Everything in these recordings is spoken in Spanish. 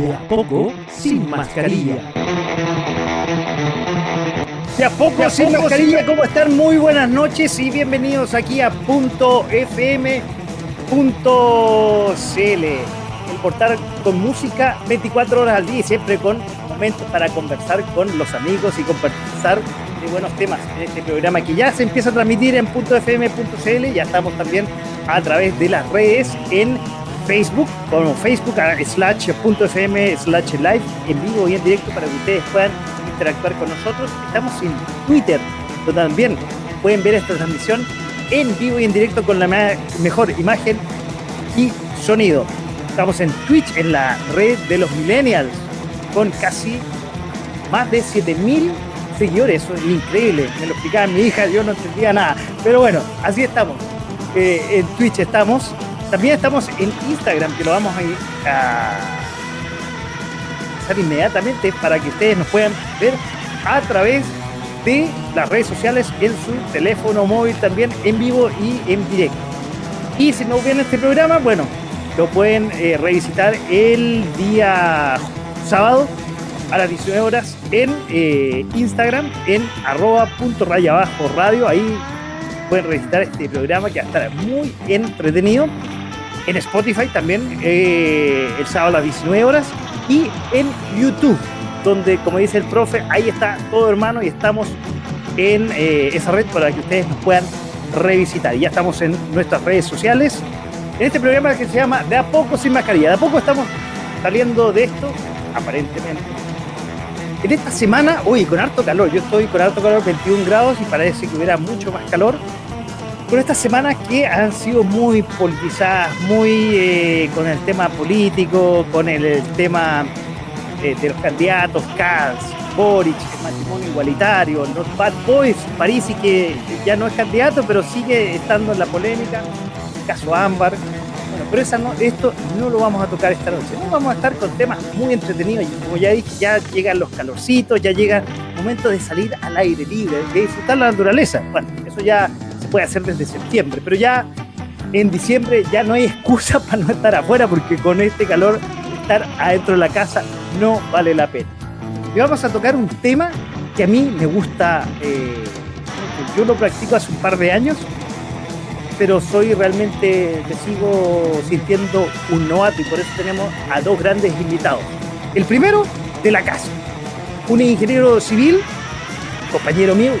De a poco, sin mascarilla. De a poco, sin mascarilla, ¿cómo están? Muy buenas noches y bienvenidos aquí a punto .fm.cl, el portal con música 24 horas al día y siempre con momentos para conversar con los amigos y conversar de buenos temas en este programa que ya se empieza a transmitir en .fm.cl, ya estamos también a través de las redes en Facebook, como Facebook slash .fm slash live en vivo y en directo para que ustedes puedan interactuar con nosotros. Estamos en Twitter, donde también pueden ver esta transmisión en vivo y en directo con la mejor imagen y sonido. Estamos en Twitch, en la red de los millennials, con casi más de 7000 seguidores. Eso es increíble. Me lo explicaba mi hija, yo no entendía nada. Pero bueno, así estamos. Eh, en Twitch estamos también estamos en Instagram, que lo vamos a, hacer inmediatamente para que ustedes nos puedan ver a través de las redes sociales en su teléfono móvil también en vivo y en directo. Y si no ven este programa, bueno, lo pueden eh, revisitar el día sábado a las 19 horas en eh, Instagram en arroba punto raya abajo radio. Ahí pueden revisitar este programa que va a estar muy entretenido en Spotify también eh, el sábado a las 19 horas y en YouTube, donde como dice el profe, ahí está todo hermano y estamos en eh, esa red para que ustedes nos puedan revisitar. Ya estamos en nuestras redes sociales, en este programa que se llama De a poco sin mascarilla. De a poco estamos saliendo de esto, aparentemente. En esta semana, uy, con harto calor, yo estoy con harto calor, 21 grados y parece que hubiera mucho más calor con estas semanas que han sido muy politizadas, muy eh, con el tema político, con el, tema eh, de los candidatos, Katz, Boric, matrimonio igualitario, los Bad Boys, Parisi que ya no es candidato, pero sigue estando en la polémica, el caso Ámbar. Bueno, pero esa no, esto no lo vamos a tocar esta noche. No vamos a estar con temas muy entretenidos. Como ya dije, ya llegan los calorcitos, ya llega el momento de salir al aire libre, de disfrutar la naturaleza. Bueno, eso ya puede hacer desde septiembre, pero ya en diciembre ya no hay excusa para no estar afuera porque con este calor estar adentro de la casa no vale la pena. Y vamos a tocar un tema que a mí me gusta, eh, yo lo practico hace un par de años, pero soy realmente, me sigo sintiendo un novato y por eso tenemos a dos grandes invitados. El primero, de la casa, un ingeniero civil, compañero mío,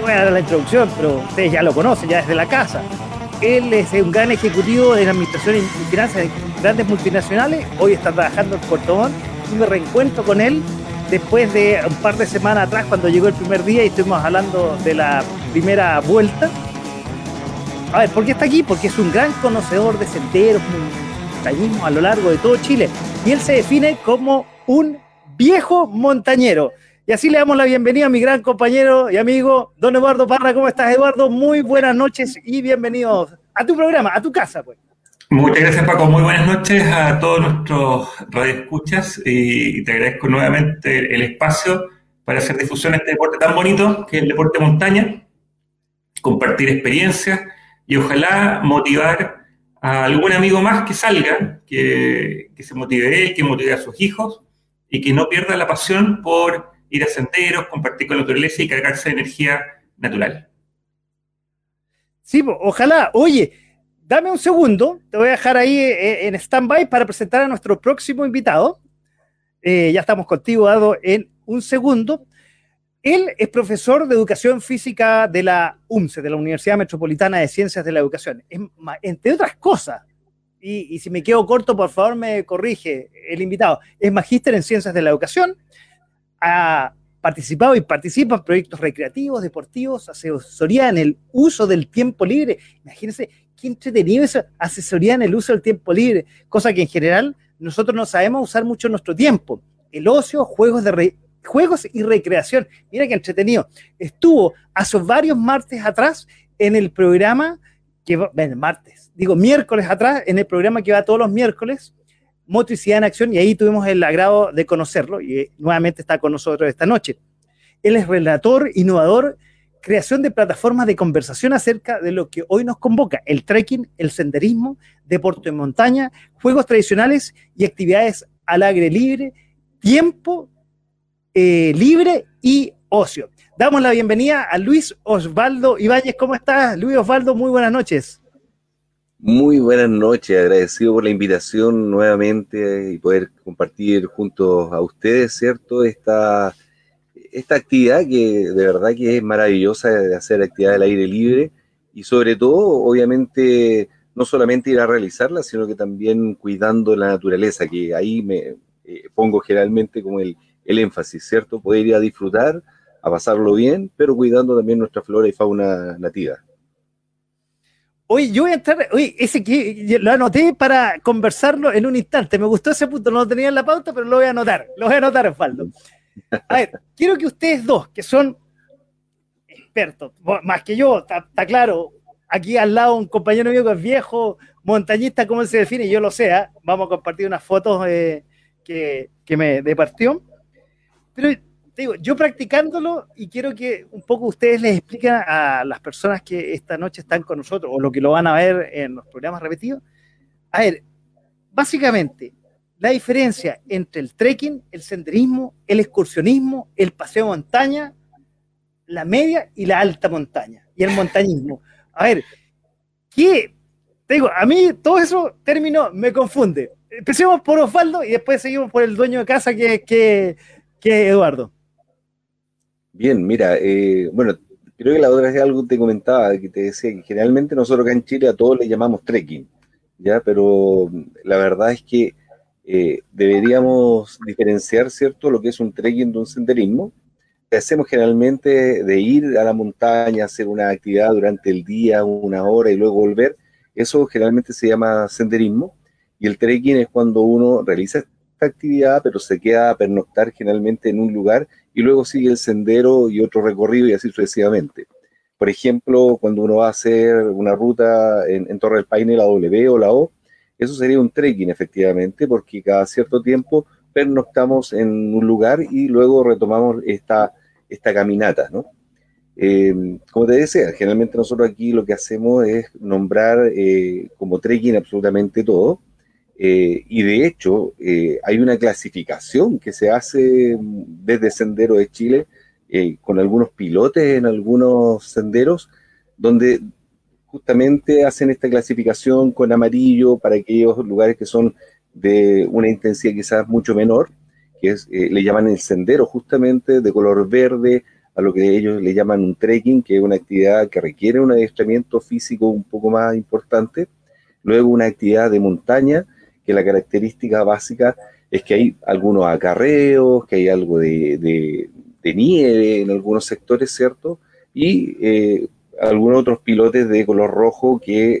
voy a dar la introducción, pero ustedes ya lo conocen, ya desde la casa. Él es un gran ejecutivo de la administración y finanzas de grandes multinacionales. Hoy está trabajando en Puerto Montt y me reencuentro con él después de un par de semanas atrás cuando llegó el primer día y estuvimos hablando de la primera vuelta. A ver, ¿por qué está aquí? Porque es un gran conocedor de senderos, montañismo a lo largo de todo Chile. Y él se define como un viejo montañero. Y así le damos la bienvenida a mi gran compañero y amigo, don Eduardo Parra. ¿Cómo estás, Eduardo? Muy buenas noches y bienvenidos a tu programa, a tu casa, pues. Muchas gracias, Paco. Muy buenas noches a todos nuestros radioescuchas y te agradezco nuevamente el espacio para hacer difusión de este deporte tan bonito que es el deporte de montaña, compartir experiencias y ojalá motivar a algún amigo más que salga, que, que se motive él, que motive a sus hijos y que no pierda la pasión por ir a senderos, compartir con la naturaleza y cargarse de energía natural. Sí, ojalá. Oye, dame un segundo, te voy a dejar ahí eh, en stand-by para presentar a nuestro próximo invitado. Eh, ya estamos contigo, Dado, en un segundo. Él es profesor de educación física de la UMCE, de la Universidad Metropolitana de Ciencias de la Educación. entre otras cosas, y, si me quedo corto, por favor me corrige el invitado, es magíster en Ciencias de la Educación, ha participado y participa en proyectos recreativos, deportivos, asesoría en el uso del tiempo libre. Imagínense qué entretenido eso, asesoría en el uso del tiempo libre, cosa que en general nosotros no sabemos usar mucho nuestro tiempo. el ocio, juegos, de juegos y recreación. Mira qué entretenido. Estuvo hace varios martes atrás en el programa que va, martes, digo miércoles atrás, en el programa que va todos los miércoles, Motricidad en Acción, y ahí tuvimos el agrado de conocerlo, y eh, nuevamente está con nosotros esta noche. Él es relator, innovador, creación de plataformas de conversación acerca de lo que hoy nos convoca, el trekking, el senderismo, deporte en montaña, juegos tradicionales y actividades al aire libre, tiempo eh, libre y ocio. Damos la bienvenida a Luis Osvaldo Ibáñez. ¿Cómo estás, Luis Osvaldo? Muy buenas noches. Muy buenas noches, agradecido por la invitación nuevamente y poder compartir junto a ustedes, ¿cierto? Esta, esta actividad que de verdad que es maravillosa de hacer actividad al aire libre y sobre todo, obviamente, no solamente ir a realizarla, sino que también cuidando la naturaleza, que ahí me eh, pongo generalmente como el, el énfasis, ¿cierto? Poder ir a disfrutar, a pasarlo bien, pero cuidando también nuestra flora y fauna nativa. Oye, yo voy a entrar, oye, ese que lo anoté para conversarlo en un instante. Me gustó ese punto, no lo tenía en la pauta, pero lo voy a anotar, lo voy a anotar, Osvaldo. A ver, quiero que ustedes dos, que son expertos, más que yo, está, claro, aquí al lado un compañero mío que es viejo, montañista, ¿cómo se define? Yo lo sé, ¿ah? vamos a compartir unas fotos eh, que, que, me departió. Pero digo, yo practicándolo y quiero que un poco ustedes les expliquen a las personas que esta noche están con nosotros o lo que lo van a ver en los programas repetidos. A ver, básicamente, la diferencia entre el trekking, el senderismo, el excursionismo, el paseo montaña, la media y la alta montaña y el montañismo. A ver, ¿qué? Te digo, a mí todo eso término me confunde. Empecemos por Osvaldo y después seguimos por el dueño de casa que, que, que Eduardo. Bien, mira, eh, bueno, creo que la otra vez algo te comentaba, que te decía que generalmente nosotros acá en Chile a todos le llamamos trekking, ¿ya? Pero la verdad es que eh, deberíamos diferenciar, ¿cierto?, lo que es un trekking de un senderismo. Hacemos generalmente de ir a la montaña, hacer una actividad durante el día, una hora y luego volver. Eso generalmente se llama senderismo. Y el trekking es cuando uno realiza esta actividad, pero se queda a pernoctar generalmente en un lugar y luego sigue el sendero y otro recorrido y así sucesivamente. Por ejemplo, cuando uno va a hacer una ruta en, Torre del Paine, la W o la O, eso sería un trekking efectivamente, porque cada cierto tiempo pernoctamos en un lugar y luego retomamos esta, esta caminata, ¿no? Eh, como te decía, generalmente nosotros aquí lo que hacemos es nombrar eh, como trekking absolutamente todo, eh, y de hecho, eh, hay una clasificación que se hace desde Sendero de Chile eh, con algunos pilotes en algunos senderos, donde justamente hacen esta clasificación con amarillo para aquellos lugares que son de una intensidad quizás mucho menor, que es, le llaman el sendero justamente de color verde, a lo que ellos le llaman un trekking, que es una actividad que requiere un adiestramiento físico un poco más importante, luego una actividad de montaña, que la característica básica es que hay algunos acarreos, que hay algo de, nieve en algunos sectores, ¿cierto? Y eh, algunos otros pilotes de color rojo que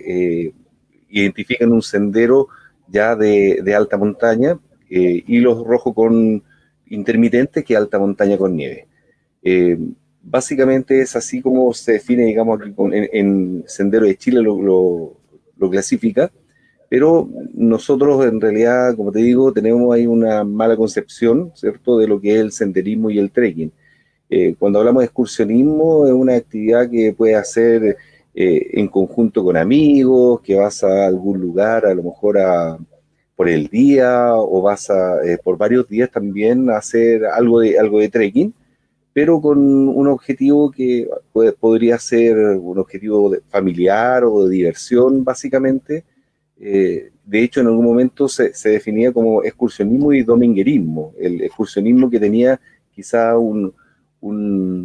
eh, identifican un sendero ya de, alta montaña eh, y los rojos con intermitentes que alta montaña con nieve. básicamente es así como se define, digamos, aquí en, Sendero de Chile lo clasifica pero nosotros en realidad, como te digo, tenemos ahí una mala concepción, ¿cierto?, de lo que es el senderismo y el trekking. Eh, cuando hablamos de excursionismo, es una actividad que puedes hacer eh, en conjunto con amigos, que vas a algún lugar, a lo mejor a, por el día, o vas a, eh, por varios días también a hacer algo de, algo de trekking, pero con un objetivo que podría ser un objetivo familiar o de diversión, básicamente, eh, de hecho, en algún momento se, definía como excursionismo y dominguerismo, el excursionismo que tenía quizá un,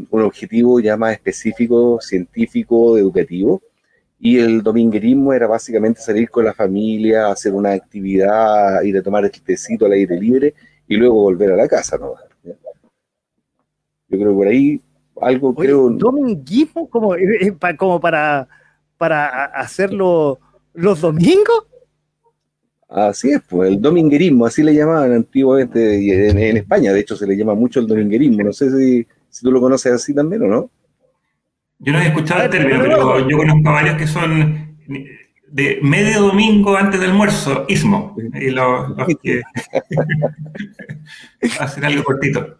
objetivo ya más específico, científico, educativo, y el dominguerismo era básicamente salir con la familia, hacer una actividad, ir a tomar el tecito al aire libre y luego volver a la casa, ¿no? Yo creo que por ahí algo creo... ¿Dominguismo como, eh, eh, como para, para hacerlo los domingos? Así es, pues el dominguerismo, así le llamaban antiguamente y en, España, de hecho se le llama mucho el dominguerismo, no sé si, si tú lo conoces así también o no. Yo no he escuchado el término, pero yo conozco varios que son de medio domingo antes del almuerzo, ismo, y los, que hacen algo cortito.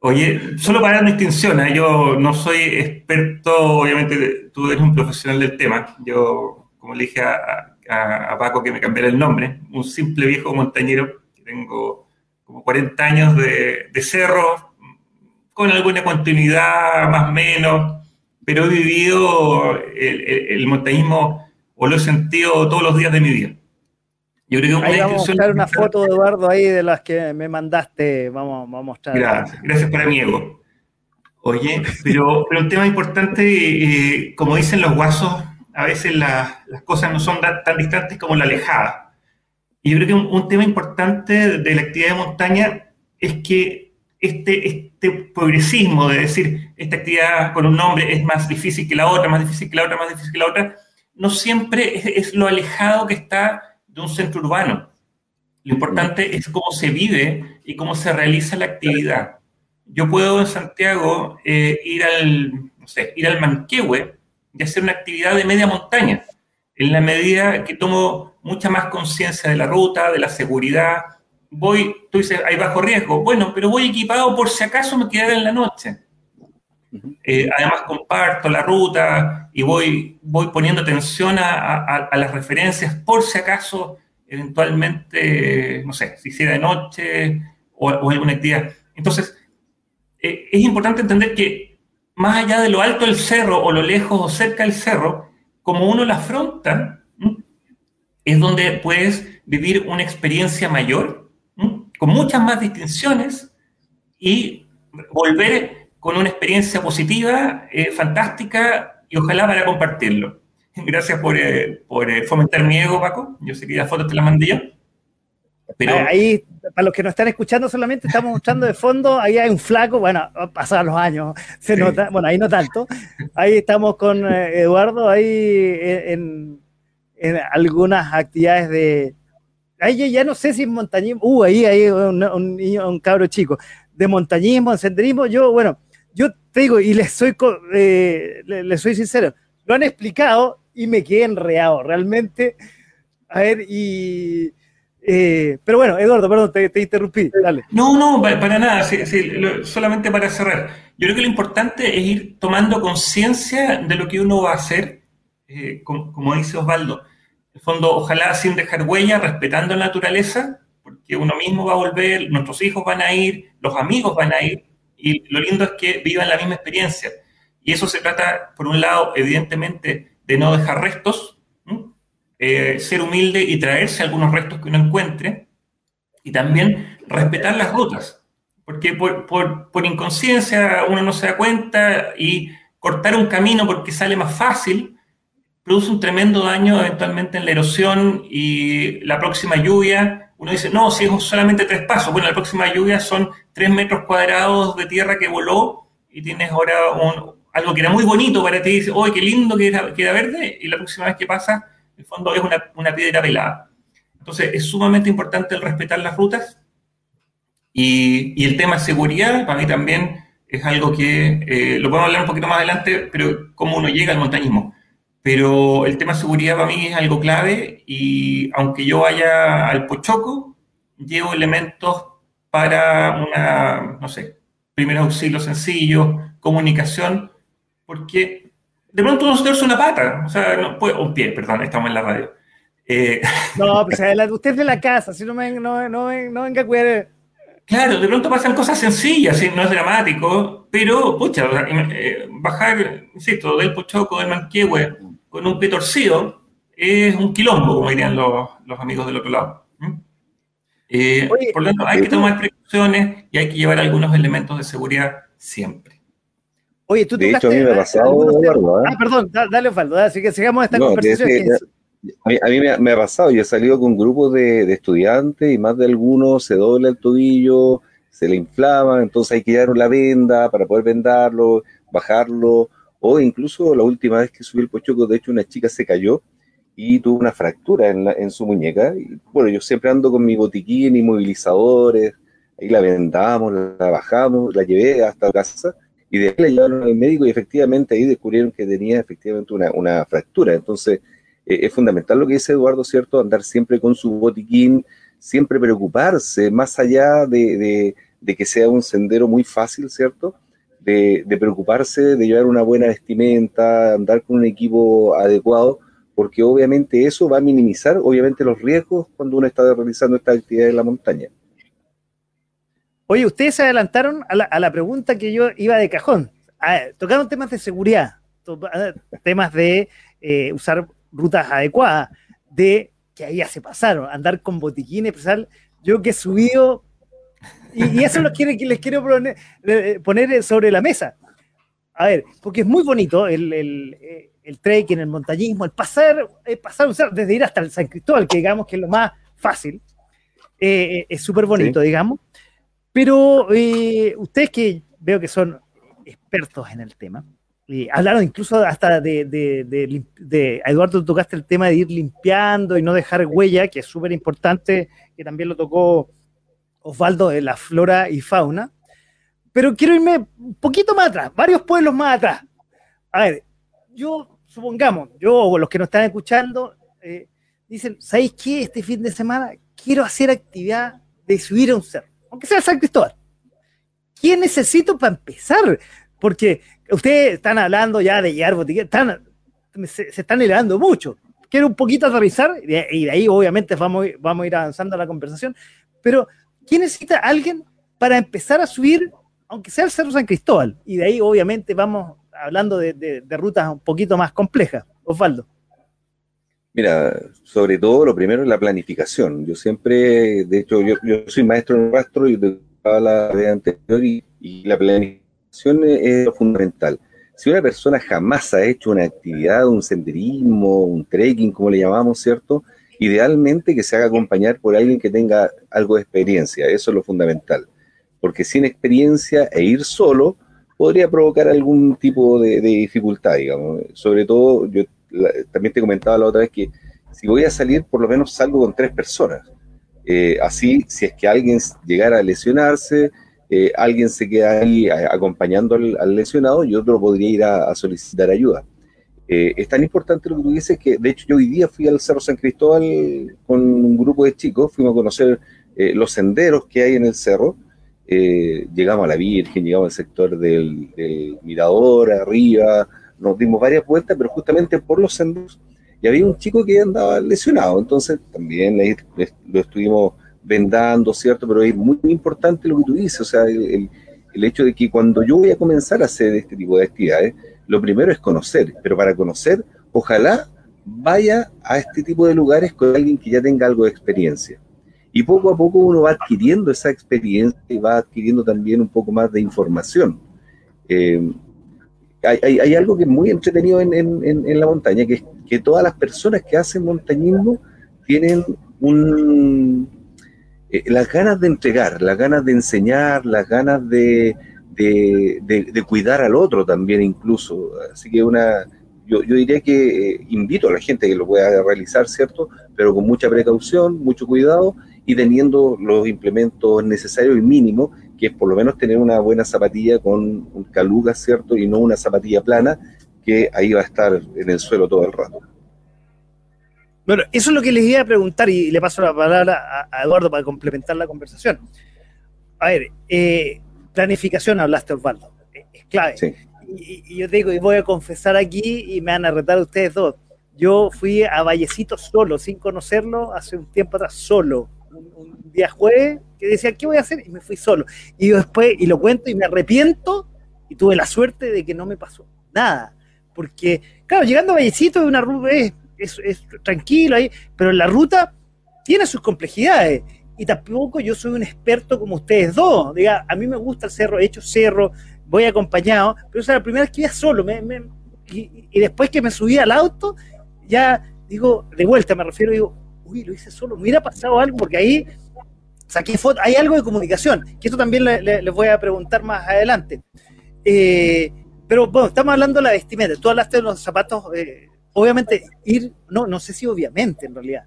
Oye, solo para dar distinción, ¿eh? yo no soy experto, obviamente tú eres un profesional del tema, yo, como le dije a a, Paco que me cambiara el nombre, un simple viejo montañero, tengo como 40 años de, cerro, con alguna continuidad más o menos, pero he vivido el, montañismo o lo he sentido todos los días de mi vida. Yo creo que ahí vamos a mostrar una foto, de Eduardo, ahí de las que me mandaste. Vamos, vamos a mostrar. Gracias, gracias para mi ego. Oye, pero, pero un tema importante, eh, como dicen los guasos, a veces las cosas no son tan, distantes como la alejada. Y yo creo que un, tema importante de la actividad de montaña es que este, este progresismo de decir esta actividad con un nombre es más difícil que la otra, más difícil que la otra, más difícil que la otra, no siempre es, lo alejado que está de un centro urbano. Lo importante es cómo se vive y cómo se realiza la actividad. Yo puedo en Santiago eh, ir al, no sé, ir al Manquehue de hacer una actividad de media montaña, en la medida que tomo mucha más conciencia de la ruta, de la seguridad. Voy, tú dices, hay bajo riesgo. Bueno, pero voy equipado por si acaso me quedara en la noche. Eh, además comparto la ruta y voy, voy poniendo atención a, las referencias por si acaso eventualmente, no sé, si hiciera de noche o, alguna actividad. Entonces, eh, es importante entender que más allá de lo alto del cerro o lo lejos o cerca del cerro, como uno la afronta, es donde puedes vivir una experiencia mayor, con muchas más distinciones y volver con una experiencia positiva, eh, fantástica y ojalá para compartirlo. Gracias por, eh, por eh, fomentar mi ego, Paco. Yo sé que la foto te la mandé yo. Ahí, para los que nos están escuchando solamente, estamos mostrando de fondo, ahí hay un flaco, bueno, pasaron los años, se nota, bueno, ahí no tanto. Ahí estamos con eh, Eduardo, ahí en, algunas actividades de... Ahí ya no sé si es montañismo, uh, ahí hay un, un, cabro chico, de montañismo, de senderismo, yo, bueno, yo te digo, y les soy, eh, les soy sincero, lo han explicado y me quedé enreado, realmente. A ver, y eh, pero bueno, Eduardo, perdón, te, interrumpí. Dale. No, no, para, nada, solamente para cerrar. Yo creo que lo importante es ir tomando conciencia de lo que uno va a hacer, eh, como, dice Osvaldo. En el fondo, ojalá sin dejar huella, respetando la naturaleza, porque uno mismo va a volver, nuestros hijos van a ir, los amigos van a ir, y lo lindo es que vivan la misma experiencia. Y eso se trata, por un lado, evidentemente, de no dejar restos, eh, ser humilde y traerse algunos restos que uno encuentre y también respetar las rutas, porque por, inconsciencia uno no se da cuenta y cortar un camino porque sale más fácil produce un tremendo daño eventualmente en la erosión y la próxima lluvia, uno dice, no, si es solamente tres pasos, bueno, la próxima lluvia son tres metros cuadrados de tierra que voló y tienes ahora algo que era muy bonito para ti, dices, oh, qué lindo que era, que era verde, y la próxima vez que pasa en el fondo es una, piedra pelada. Entonces, es sumamente importante el respetar las rutas y, el tema seguridad, para mí también es algo que eh, lo podemos hablar un poquito más adelante, pero cómo uno llega al montañismo. Pero el tema seguridad para mí es algo clave y aunque yo vaya al Pochoco, llevo elementos para una, no sé, primeros auxilios sencillos, comunicación, porque de pronto uno se una pata, o sea, no puede, un pie, perdón, estamos en la radio. Eh, no, pues usted es de la casa, si no, me, no, no, no venga a cuidar. Claro, de pronto pasan cosas sencillas, no es dramático, pero, pucha, eh, bajar, insisto, del Pochoco, del Manquehue, con un pie torcido, es un quilombo, como dirían los, los amigos del otro lado. Eh, por lo tanto, hay que tomar precauciones y hay que llevar algunos elementos de seguridad siempre. Oye, tú De hecho, a mí me ha pasado, Eduardo, ¿eh? Ah, perdón, dale, Osvaldo, así que sigamos esta conversación. a mí, me, ha, pasado, yo he salido con grupos de, estudiantes y más de algunos se dobla el tobillo, se le inflama, entonces hay que llevar la venda para poder vendarlo, bajarlo, o incluso la última vez que subí el pochoco, de hecho una chica se cayó y tuvo una fractura en, en su muñeca. Y, bueno, yo siempre ando con mi botiquín y movilizadores, ahí la vendamos, la bajamos, la llevé hasta casa y de ahí la llevaron al médico y efectivamente ahí descubrieron que tenía efectivamente una, una fractura. Entonces, eh, es fundamental lo que dice Eduardo, ¿cierto? Andar siempre con su botiquín, siempre preocuparse, más allá de, de, que sea un sendero muy fácil, ¿cierto? De, de, preocuparse de llevar una buena vestimenta, andar con un equipo adecuado, porque obviamente eso va a minimizar, obviamente, los riesgos cuando uno está realizando esta actividad en la montaña. Oye, ustedes se adelantaron a la, a la pregunta que yo iba de cajón. Tocaron temas de seguridad, temas de eh, usar rutas adecuadas, de que ahí ya se pasaron, andar con botiquines, pesar, yo que he subido, y, y eso lo quiero, les quiero poner, poner, sobre la mesa. A ver, porque es muy bonito el, el, el trekking, el montañismo, el pasar, el pasar usar, desde ir hasta el San Cristóbal, que digamos que es lo más fácil, eh, es súper bonito, sí. digamos. Pero eh, ustedes que veo que son expertos en el tema, y hablaron incluso hasta de, de, Eduardo, tocaste el tema de ir limpiando y no dejar huella, que es súper importante, que también lo tocó Osvaldo de la flora y fauna. Pero quiero irme un poquito más atrás, varios pueblos más atrás. A ver, yo, supongamos, yo o los que nos están escuchando, eh, dicen, ¿sabéis qué? Este fin de semana quiero hacer actividad de subir a un cerro aunque sea San Cristóbal. ¿Quién necesito para empezar? Porque ustedes están hablando ya de botiquín, están, se, están elevando mucho. Quiero un poquito aterrizar y de, ahí obviamente vamos, vamos a ir avanzando la conversación, pero ¿quién necesita alguien para empezar a subir, aunque sea el Cerro San Cristóbal? Y de ahí obviamente vamos hablando de rutas un poquito más complejas. Osvaldo. Mira, sobre todo lo primero es la planificación. Yo siempre, de hecho, yo, soy maestro en rastro y te la vez anterior y, la planificación es, es, fundamental. Si una persona jamás ha hecho una actividad, un senderismo, un trekking, como le llamamos, ¿cierto? Idealmente que se haga acompañar por alguien que tenga algo de experiencia, eso es lo fundamental. Porque sin experiencia e ir solo podría provocar algún tipo de, de dificultad, digamos. Sobre todo, yo la, también te comentaba la otra vez que si voy a salir, por lo menos salgo con tres personas. Eh, así, si es que alguien llegara a lesionarse, eh, alguien se queda ahí a, acompañando al, al, lesionado y otro podría ir a, a solicitar ayuda. Eh, es tan importante lo que tú dices que, de hecho, yo hoy día fui al Cerro San Cristóbal con un grupo de chicos, fuimos a conocer eh, los senderos que hay en el cerro. llegamos a la Virgen, llegamos al sector del, del Mirador, arriba, nos dimos varias vueltas, pero justamente por los senderos, y había un chico que andaba lesionado, entonces también lo estuvimos vendando, ¿cierto? Pero es muy, muy importante lo que tú dices, o sea, el, el, hecho de que cuando yo voy a comenzar a hacer este tipo de actividades, lo primero es conocer, pero para conocer, ojalá vaya a este tipo de lugares con alguien que ya tenga algo de experiencia. Y poco a poco uno va adquiriendo esa experiencia y va adquiriendo también un poco más de información. Eh, hay, hay, hay, algo que es muy entretenido en, en, la montaña, que es que todas las personas que hacen montañismo tienen un, eh, las ganas de entregar, las ganas de enseñar, las ganas de, cuidar al otro también incluso. Así que una, yo, yo diría que eh, invito a la gente que lo pueda realizar, ¿cierto? Pero con mucha precaución, mucho cuidado y teniendo los implementos necesarios y mínimos que es por lo menos tener una buena zapatilla con un caluga, ¿cierto? Y no una zapatilla plana que ahí va a estar en el suelo todo el rato. Bueno, eso es lo que les iba a preguntar y le paso la palabra a, Eduardo para complementar la conversación. A ver, eh, planificación hablaste, Osvaldo, es clave. Sí. Y, y, yo te digo, y voy a confesar aquí y me van a retar ustedes dos. Yo fui a Vallecito solo, sin conocerlo, hace un tiempo atrás, solo un, día jueves que decía, ¿qué voy a hacer? Y me fui solo. Y después, y lo cuento y me arrepiento, y tuve la suerte de que no me pasó nada. Porque, claro, llegando a Vallecito es una ruta, es, tranquilo ahí, pero la ruta tiene sus complejidades. Y tampoco yo soy un experto como ustedes dos. Diga, a mí me gusta el cerro, he hecho cerro, voy acompañado, pero esa es la primera vez que iba solo. Y, y, después que me subí al auto, ya digo, de vuelta me refiero, digo, uy, lo hice solo, me hubiera pasado algo, porque ahí saqué foto, hay algo de comunicación, que esto también les le, le voy a preguntar más adelante. Eh, pero bueno, estamos hablando de la vestimenta, tú hablaste de los zapatos, eh, obviamente ir, no, no sé si obviamente en realidad,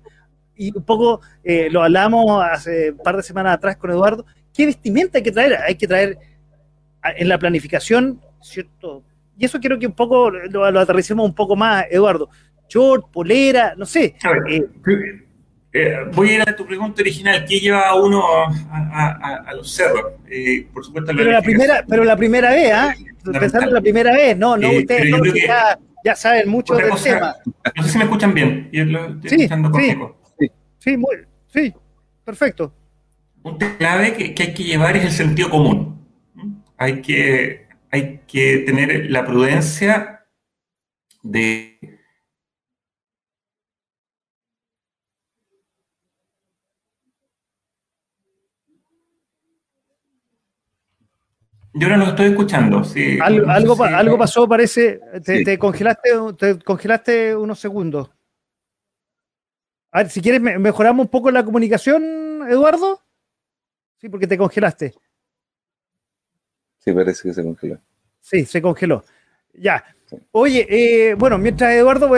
y un poco eh, lo hablamos hace un par de semanas atrás con Eduardo, ¿qué vestimenta hay que traer? Hay que traer en la planificación, ¿cierto? Y eso quiero que un poco lo, lo aterricemos un poco más, Eduardo. Short, polera, no sé. Eh, voy a ir a tu pregunta original. ¿Qué lleva a uno a, los cerros? Eh, por supuesto, pero la primera, pero la primera vez, ¿ah? Empezando la primera vez, no, no, ustedes no, ya, ya, saben mucho del tema. No sé si me escuchan bien. Yo lo estoy sí, escuchando sí, sí, sí, muy, sí, perfecto. Un clave que, que hay que llevar es el sentido común hay que, hay que tener la prudencia de Yo no lo estoy escuchando. Sí. algo, algo, pasó, parece. Te, congelaste, te congelaste unos segundos. A ver, si quieres, mejoramos un poco la comunicación, Eduardo. Sí, porque te congelaste. Sí, parece que se congeló. Sí, se congeló. Ya. Oye, eh, bueno, mientras Eduardo,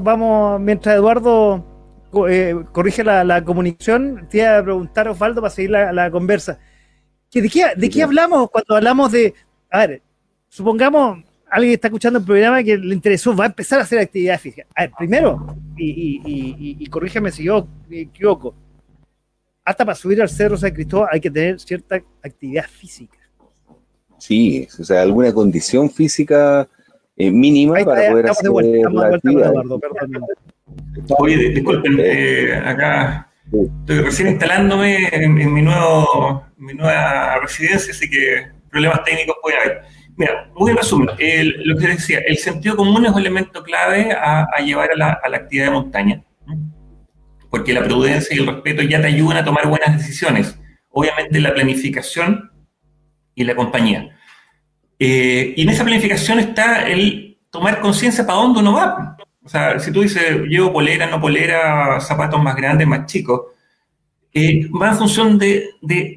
vamos, mientras Eduardo eh, corrige la, comunicación, te iba a preguntar, Osvaldo, para seguir la, conversa. ¿De qué, de qué hablamos cuando hablamos de, a ver, supongamos alguien que está escuchando el programa que le interesó, va a empezar a hacer actividad física. A ver, primero, y, y, y, corrígeme si yo me equivoco, hasta para subir al Cerro San Cristóbal hay que tener cierta actividad física. Sí, o sea, alguna condición física eh, mínima para poder hacer la actividad. Oye, disculpen, eh, acá estoy recién instalándome en, mi, nuevo, mi nueva residencia, así que problemas técnicos puede haber. Mira, muy en resumen, lo que decía, el sentido común es un elemento clave a, llevar a la, a la, actividad de montaña, porque la prudencia y el respeto ya te ayudan a tomar buenas decisiones. Obviamente la planificación y la compañía. Eh, y en esa planificación está el tomar conciencia para dónde uno va. O sea, si tú dices, llevo polera, no polera, zapatos más grandes, más chicos, eh, va en función de, de,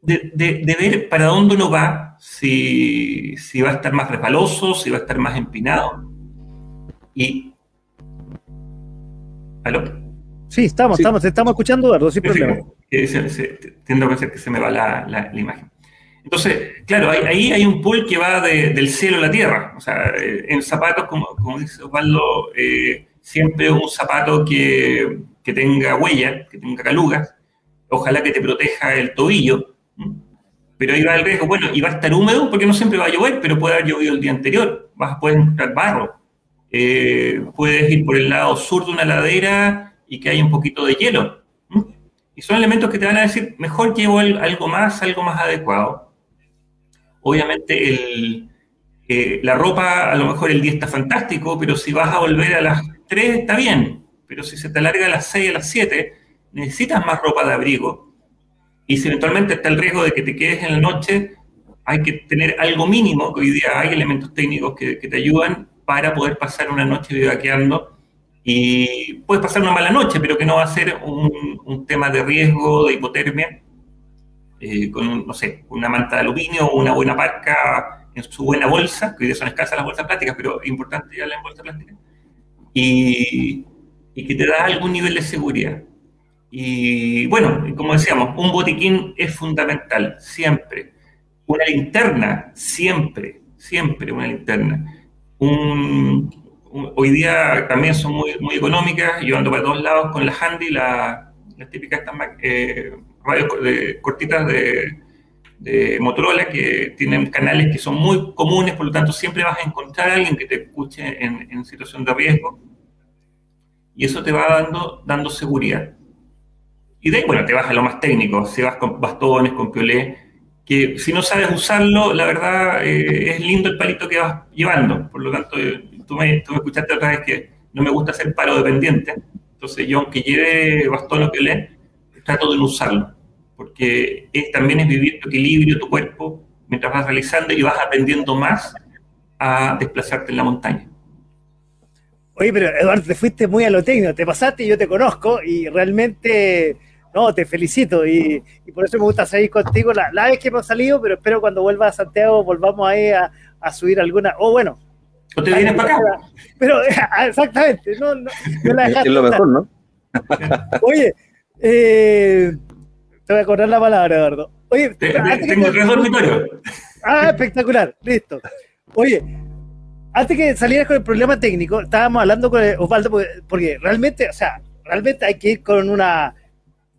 de, ver para dónde uno va, si, si, va a estar más resbaloso, si va a estar más empinado. Y... ¿Aló? Sí, estamos, estamos, estamos escuchando, Eduardo, sin problema. tiendo a pensar que se me va la, la imagen. Entonces, claro, ahí hay un pool que va del cielo a la tierra. O sea, eh, en zapatos, como, dice Osvaldo, eh, siempre un zapato que, tenga huella, que tenga calugas, ojalá que te proteja el tobillo. Pero ahí va el riesgo, bueno, y va a estar húmedo porque no siempre va a llover, pero puede haber llovido el día anterior. Vas a poder encontrar barro. Eh, puedes ir por el lado sur de una ladera y que haya un poquito de hielo. Y son elementos que te van a decir, mejor llevo algo más, algo más adecuado. Obviamente el, eh, la ropa, a lo mejor el día está fantástico, pero si vas a volver a las 3 está bien, pero si se te alarga a las 6, a las 7, necesitas más ropa de abrigo. Y si eventualmente está el riesgo de que te quedes en la noche, hay que tener algo mínimo, que hoy día hay elementos técnicos que, te ayudan para poder pasar una noche vivaqueando. Y puedes pasar una mala noche, pero que no va a ser un, un tema de riesgo, de hipotermia, eh, con, no sé, una manta de aluminio o una buena parca en su buena bolsa, que hoy día son escasas las bolsas plásticas, pero es importante ya en bolsa plástica, y, y que te da algún nivel de seguridad. Y bueno, como decíamos, un botiquín es fundamental, siempre. Una linterna, siempre, siempre una linterna. hoy día también son muy, muy económicas, yo ando para todos lados con la handy, la, las típicas eh, radios cortitas de, Motorola que tienen canales que son muy comunes, por lo tanto siempre vas a encontrar a alguien que te escuche en, situación de riesgo y eso te va dando, dando seguridad. Y de ahí, bueno, te vas a lo más técnico, si vas con bastones, con piolé, que si no sabes usarlo, la verdad eh, es lindo el palito que vas llevando. Por lo tanto, tú me, tú me escuchaste otra vez que no me gusta hacer palo dependiente. Entonces yo, aunque lleve bastón o piolé, trato de no usarlo, porque también es vivir tu equilibrio, tu cuerpo, mientras vas realizando y vas aprendiendo más a desplazarte en la montaña. Oye, pero Eduardo, te fuiste muy a lo técnico, te pasaste y yo te conozco y realmente, no, te felicito y, por eso me gusta salir contigo la, vez que hemos salido, pero espero cuando vuelva a Santiago volvamos ahí a, a subir alguna, o bueno, ¿O te vienes para acá? Pero, ah, exactamente, no, no, es lo mejor, ¿no? Oye, eh, te voy a acordar la palabra, Eduardo. Oye, tengo tres dormitorios. Ah, espectacular, listo. Oye, antes que salieras con el problema técnico, estábamos hablando con Osvaldo, porque, realmente, o sea, realmente hay que ir con una,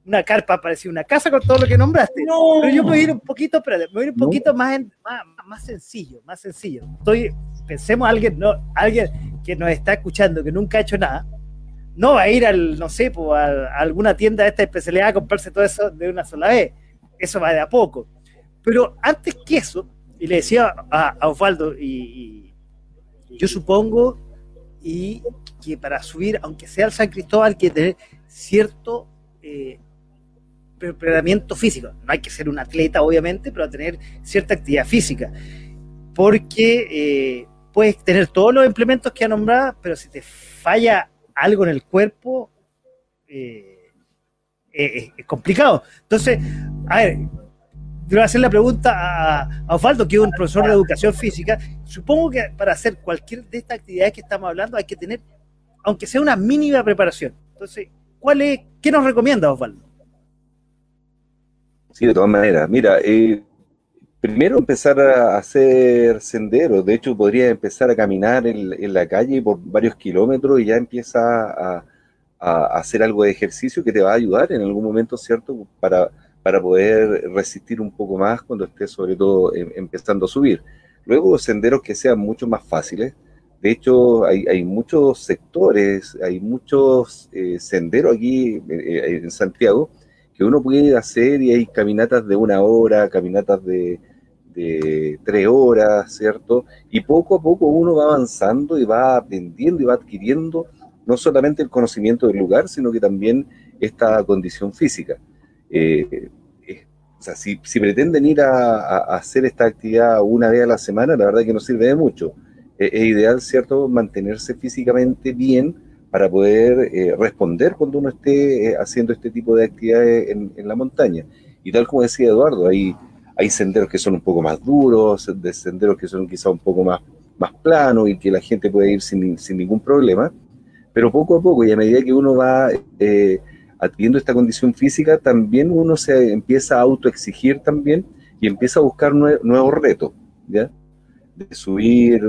una carpa, parecía una casa con todo lo que nombraste. Pero yo me voy a ir un poquito, espérate, me voy a ir un poquito más, más, más, sencillo, más sencillo. Estoy, pensemos a alguien, no, alguien que nos está escuchando, que nunca ha hecho nada, no va a ir al, no sé, a, alguna tienda de esta especialidad a comprarse todo eso de una sola vez. Eso va de a poco. Pero antes que eso, y le decía a, Osvaldo, y, yo supongo y que para subir, aunque sea al San Cristóbal, hay que tener cierto eh, preparamiento físico. No hay que ser un atleta, obviamente, pero tener cierta actividad física. Porque eh, puedes tener todos los implementos que ha nombrado, pero si te falla algo en el cuerpo, eh, es complicado. Entonces, a ver, le voy a hacer la pregunta a, Osvaldo, que es un profesor de educación física. Supongo que para hacer cualquier de estas actividades que estamos hablando hay que tener, aunque sea una mínima preparación. Entonces, ¿cuál es, ¿qué nos recomienda Osvaldo? Sí, de todas maneras. Mira, eh, primero empezar a hacer senderos. De hecho, podría empezar a caminar en, la calle por varios kilómetros y ya empieza a, hacer algo de ejercicio que te va a ayudar en algún momento, ¿cierto? Para poder resistir un poco más cuando esté sobre todo em, empezando a subir. Luego senderos que sean mucho más fáciles. De hecho, hay, muchos sectores, hay muchos eh, senderos aquí eh, en Santiago que uno puede hacer y hay caminatas de una hora, caminatas de, de tres horas, ¿cierto? Y poco a poco uno va avanzando y va aprendiendo y va adquiriendo no solamente el conocimiento del lugar, sino que también esta condición física. Eh, o sea, si, pretenden ir a, hacer esta actividad una vez a la semana, la verdad que no sirve de mucho. Eh, es ideal, ¿cierto?, mantenerse físicamente bien para poder eh, responder cuando uno esté haciendo este tipo de actividades en, la montaña. Y tal como decía Eduardo, hay, hay senderos que son un poco más duros, de senderos que son quizá un poco más, más planos y que la gente puede ir sin, sin ningún problema. Pero poco a poco y a medida que uno va adquiriendo esta condición física, también uno se empieza a autoexigir también y empieza a buscar nuevos retos, ¿ya? De subir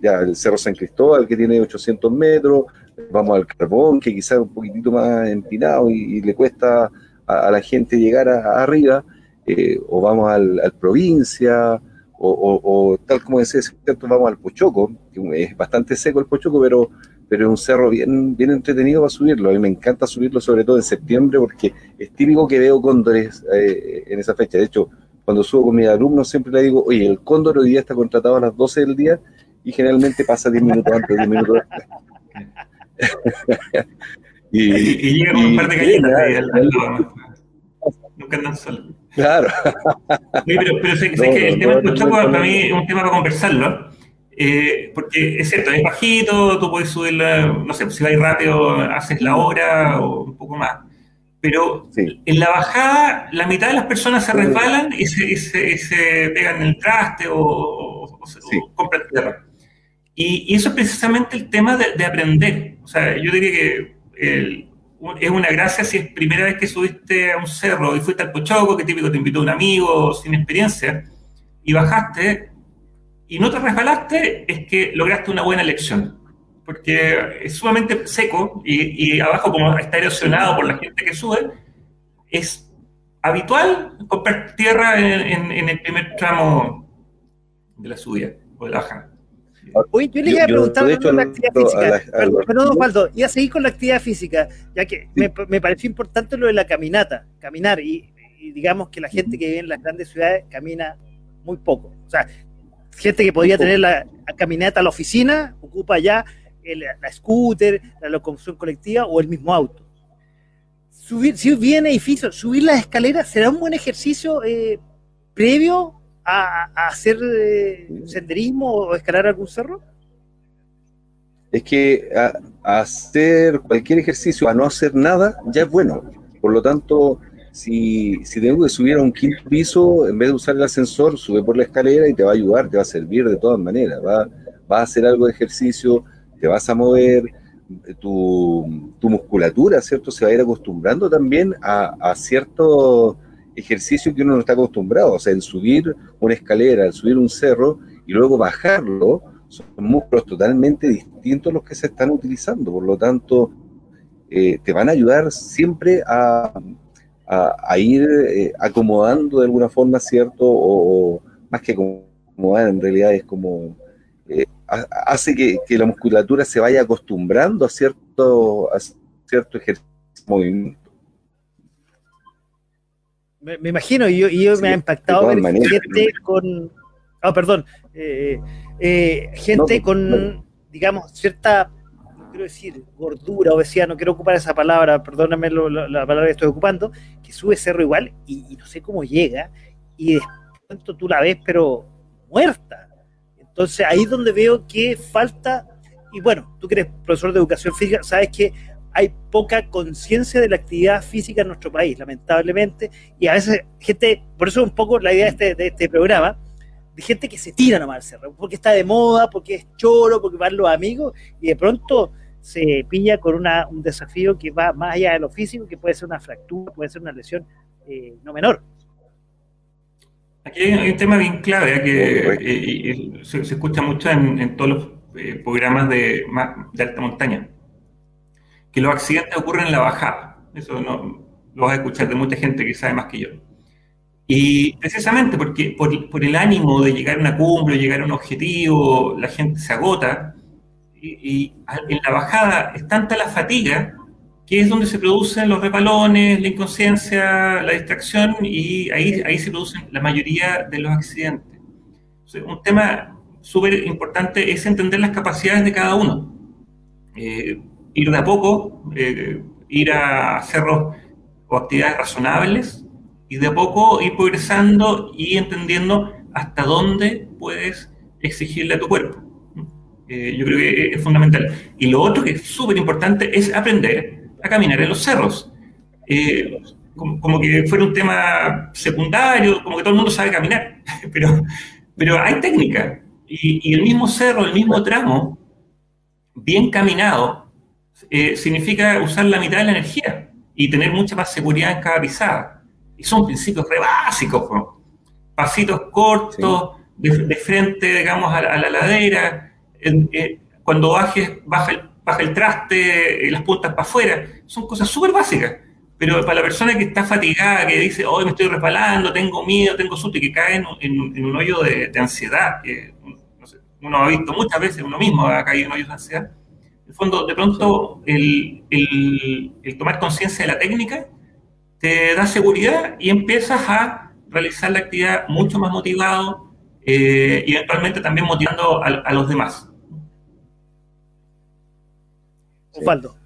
ya el Cerro San Cristóbal, que tiene 800 metros, vamos al Carbón, que quizás un poquitito más empinado y, le cuesta a, la gente llegar arriba, eh, o vamos al, Provincia, o, tal como decía, vamos al Pochoco, que es bastante seco el Pochoco, pero pero es un cerro bien, bien entretenido para subirlo. A mí me encanta subirlo, sobre todo en septiembre, porque es típico que veo cóndores eh, en esa fecha. De hecho, cuando subo con mis alumnos siempre le digo, oye, el cóndor hoy día está contratado a las 12 del día y generalmente pasa 10 minutos antes, 10 minutos después. y, y, llega con un par de galletas. Nunca andan solos. Claro. pero, pero sé, que el tema del para mí es un tema para conversarlo eh, porque es cierto, es bajito, tú puedes subirla, no sé, si vais rápido, haces la hora o un poco más. Pero en la bajada, la mitad de las personas se resbalan y se, se, pegan en el traste o, compran tierra. Y, eso es precisamente el tema de, aprender. O sea, yo diría que es una gracia si es primera vez que subiste a un cerro y fuiste al Pochoco, que típico te invitó un amigo sin experiencia, y bajaste, y no te resbalaste, es que lograste una buena elección. Porque es sumamente seco y, abajo, como está erosionado por la gente que sube, es habitual comprar tierra en, el primer tramo de la subida o de la bajada. Oye, yo le iba a preguntar con la actividad física. Perdón, Osvaldo, iba a seguir con la actividad física, ya que me, me, pareció importante lo de la caminata, caminar, y, y, digamos que la gente que vive en las grandes ciudades camina muy poco. O sea, gente que podría tener la, caminata a la oficina, ocupa ya la scooter, la locomoción colectiva o el mismo auto. Subir, si viene edificio, subir las escaleras será un buen ejercicio eh, previo a, hacer eh, senderismo o escalar algún cerro. Es que hacer cualquier ejercicio a no hacer nada ya es bueno. Por lo tanto, si, si tengo que subir a un quinto piso, en vez de usar el ascensor, sube por la escalera y te va a ayudar, te va a servir de todas maneras, va, vas a hacer algo de ejercicio, te vas a mover, tu, musculatura, ¿cierto? Se va a ir acostumbrando también a, a ciertos ejercicios que uno no está acostumbrado, o sea, el subir una escalera, el subir un cerro y luego bajarlo, son músculos totalmente distintos los que se están utilizando, por lo tanto, eh, te van a ayudar siempre a, a, ir eh, acomodando de alguna forma, ¿cierto? O, más que acomodar, en realidad es como, eh, hace que, que, la musculatura se vaya acostumbrando a cierto, a cierto ejercicio, movimiento. Me, imagino, y yo, yo me ha impactado ver gente con. Ah, perdón. Eh, eh, gente con, digamos, cierta, no quiero decir gordura, obesidad, no quiero ocupar esa palabra, perdóname la palabra que estoy ocupando, que sube cerro igual y, no sé cómo llega, y de pronto tú la ves, pero muerta. Entonces ahí es donde veo que falta, y bueno, tú que eres profesor de educación física, sabes que hay poca conciencia de la actividad física en nuestro país, lamentablemente, y a veces gente, por eso un poco la idea de este, de este programa, de gente que se tira nomás al cerro, porque está de moda, porque es choro, porque van los amigos, y de pronto se pilla con una, un desafío que va más allá de lo físico, que puede ser una fractura, puede ser una lesión eh, no menor. Aquí hay un tema bien clave, ¿eh? que eh, se, escucha mucho en, todos los programas de, de alta montaña que los accidentes ocurren en la bajada. Eso no, lo vas a escuchar de mucha gente que sabe más que yo. Y precisamente porque por, el ánimo de llegar a una cumbre, llegar a un objetivo, la gente se agota. Y, en la bajada es tanta la fatiga que es donde se producen los repalones, la inconsciencia, la distracción y ahí, ahí se producen la mayoría de los accidentes. un tema súper importante es entender las capacidades de cada uno. Eh, ir de a poco, eh, ir a cerros o actividades razonables y de a poco ir progresando y entendiendo hasta dónde puedes exigirle a tu cuerpo. Eh, yo creo que es fundamental. Y lo otro que es súper importante es aprender a caminar en los cerros. Eh, como, que fuera un tema secundario, como que todo el mundo sabe caminar, pero, pero hay técnica. Y, y el mismo cerro, el mismo tramo, bien caminado, eh, significa usar la mitad de la energía y tener mucha más seguridad en cada pisada. Y son principios re básicos, pasitos cortos, de, frente, digamos, a, la ladera, eh, cuando bajes, baja el, baja el traste, eh, las puntas para afuera, son cosas súper básicas. Pero para la persona que está fatigada, que dice, hoy me estoy resbalando, tengo miedo, tengo susto, y que cae en, un hoyo de, ansiedad, que uno ha visto muchas veces, uno mismo ha caído en hoyos de ansiedad, el fondo, de pronto, el, tomar conciencia de la técnica te da seguridad y empiezas a realizar la actividad mucho más motivado eh, y eventualmente también motivando a, los demás. Osvaldo.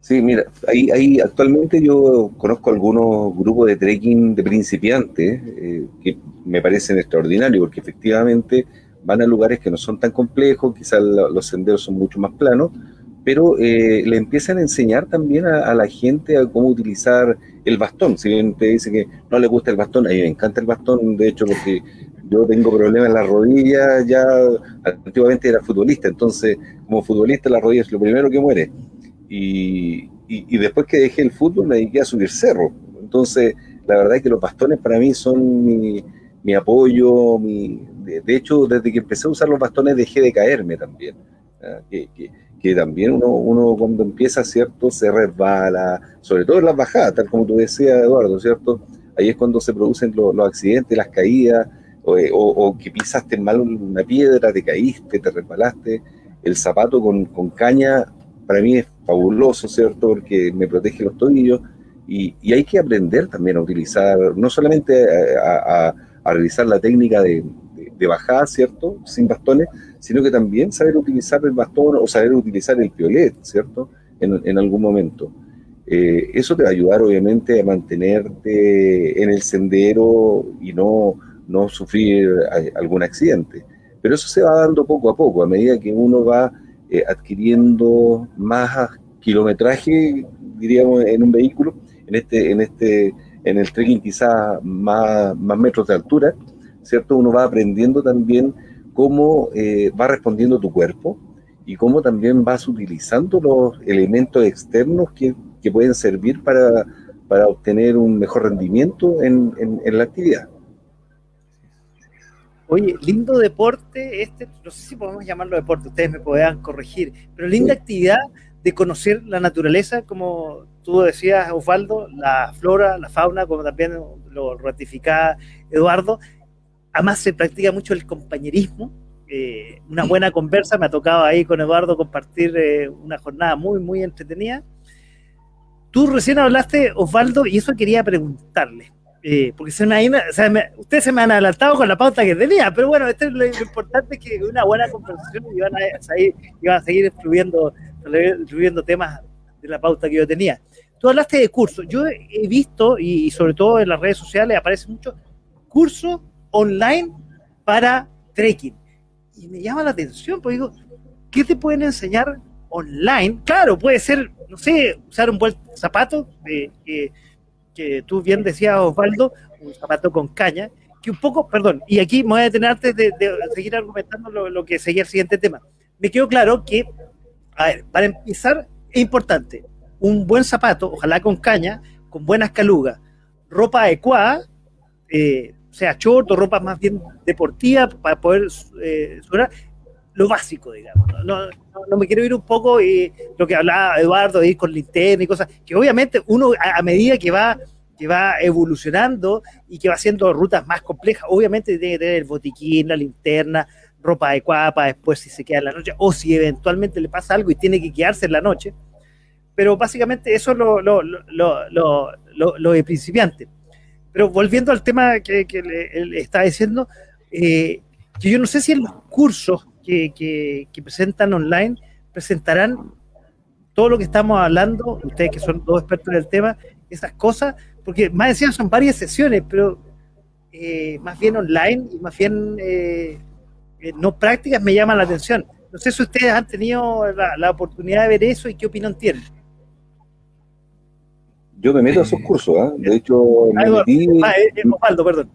Sí, mira, ahí, ahí actualmente yo conozco algunos grupos de trekking de principiantes eh, que me parecen extraordinarios porque efectivamente van a lugares que no son tan complejos, quizás los senderos son mucho más planos, pero eh, le empiezan a enseñar también a, la gente a cómo utilizar el bastón. Si bien te dice que no le gusta el bastón, a mí me encanta el bastón, de hecho, porque yo tengo problemas en las rodillas, ya antiguamente era futbolista, entonces como futbolista la rodilla es lo primero que muere. Y, y, después que dejé el fútbol me dediqué a subir cerro. Entonces, la verdad es que los bastones para mí son mi, mi apoyo, mi, de, hecho, desde que empecé a usar los bastones dejé de caerme también. Que, que, también uno, uno, cuando empieza, ¿cierto? Se resbala, sobre todo en las bajadas, tal como tú decías, Eduardo, ¿cierto? Ahí es cuando se producen los, accidentes, las caídas, eh, o, que pisaste mal una piedra, te caíste, te resbalaste. El zapato con, con caña, para mí es fabuloso, ¿cierto? Porque me protege los tobillos. Y, y, hay que aprender también a utilizar, no solamente a, a realizar la técnica de, de bajada, ¿cierto? Sin bastones, sino que también saber utilizar el bastón o saber utilizar el piolet, ¿cierto? En, algún momento. Eh, eso te va a ayudar, obviamente, a mantenerte en el sendero y no, no sufrir algún accidente. Pero eso se va dando poco a poco, a medida que uno va eh, adquiriendo más kilometraje, diríamos, en un vehículo, en este, en este, en el trekking quizás más, más metros de altura, ¿cierto? Uno va aprendiendo también cómo eh, va respondiendo tu cuerpo y cómo también vas utilizando los elementos externos que, pueden servir para, obtener un mejor rendimiento en, la actividad. Oye, lindo deporte, este, no sé si podemos llamarlo deporte, ustedes me puedan corregir, pero linda actividad de conocer la naturaleza, como tú decías, Osvaldo, la flora, la fauna, como también lo ratificaba Eduardo. Además se practica mucho el compañerismo, eh, una buena conversa, me ha tocado ahí con Eduardo compartir eh, una jornada muy, muy entretenida. Tú recién hablaste, Osvaldo, y eso quería preguntarle, eh, porque se me, o sea, ustedes se me han adelantado con la pauta que tenía, pero bueno, esto es lo, importante, que una buena conversación y van a, seguir, a seguir fluyendo, temas de la pauta que yo tenía. Tú hablaste de cursos, yo he visto, y, sobre todo en las redes sociales, aparece mucho cursos online para trekking. Y me llama la atención, porque digo, ¿qué te pueden enseñar online? Claro, puede ser, no sé, usar un buen zapato, que, tú bien decías, Osvaldo, un zapato con caña, que un poco, perdón, y aquí me voy a detener antes de, seguir argumentando lo, que seguía el siguiente tema. Me quedó claro que, a ver, para empezar, es importante, un buen zapato, ojalá con caña, con buenas calugas, ropa adecuada, eh, sea short ropa más bien deportiva para poder eh, lo básico, digamos. No, no, me quiero ir un poco eh, lo que hablaba Eduardo, de ir con linterna y cosas, que obviamente uno a, medida que va, que va evolucionando y que va haciendo rutas más complejas, obviamente tiene que tener el botiquín, la linterna, ropa adecuada para después si se queda en la noche o si eventualmente le pasa algo y tiene que quedarse en la noche. Pero básicamente eso es lo, lo, lo, lo, de principiante. Pero volviendo al tema que, le, estaba diciendo, eh, que yo no sé si en los cursos que, presentan online presentarán todo lo que estamos hablando, ustedes que son dos expertos en el tema, esas cosas, porque más decían son varias sesiones, pero eh, más bien online y más bien eh, no prácticas me llaman la atención. No sé si ustedes han tenido la oportunidad de ver eso y qué opinión tienen. Yo me meto a esos cursos, ¿eh? De hecho, me metí... Ah, es Osvaldo, perdón.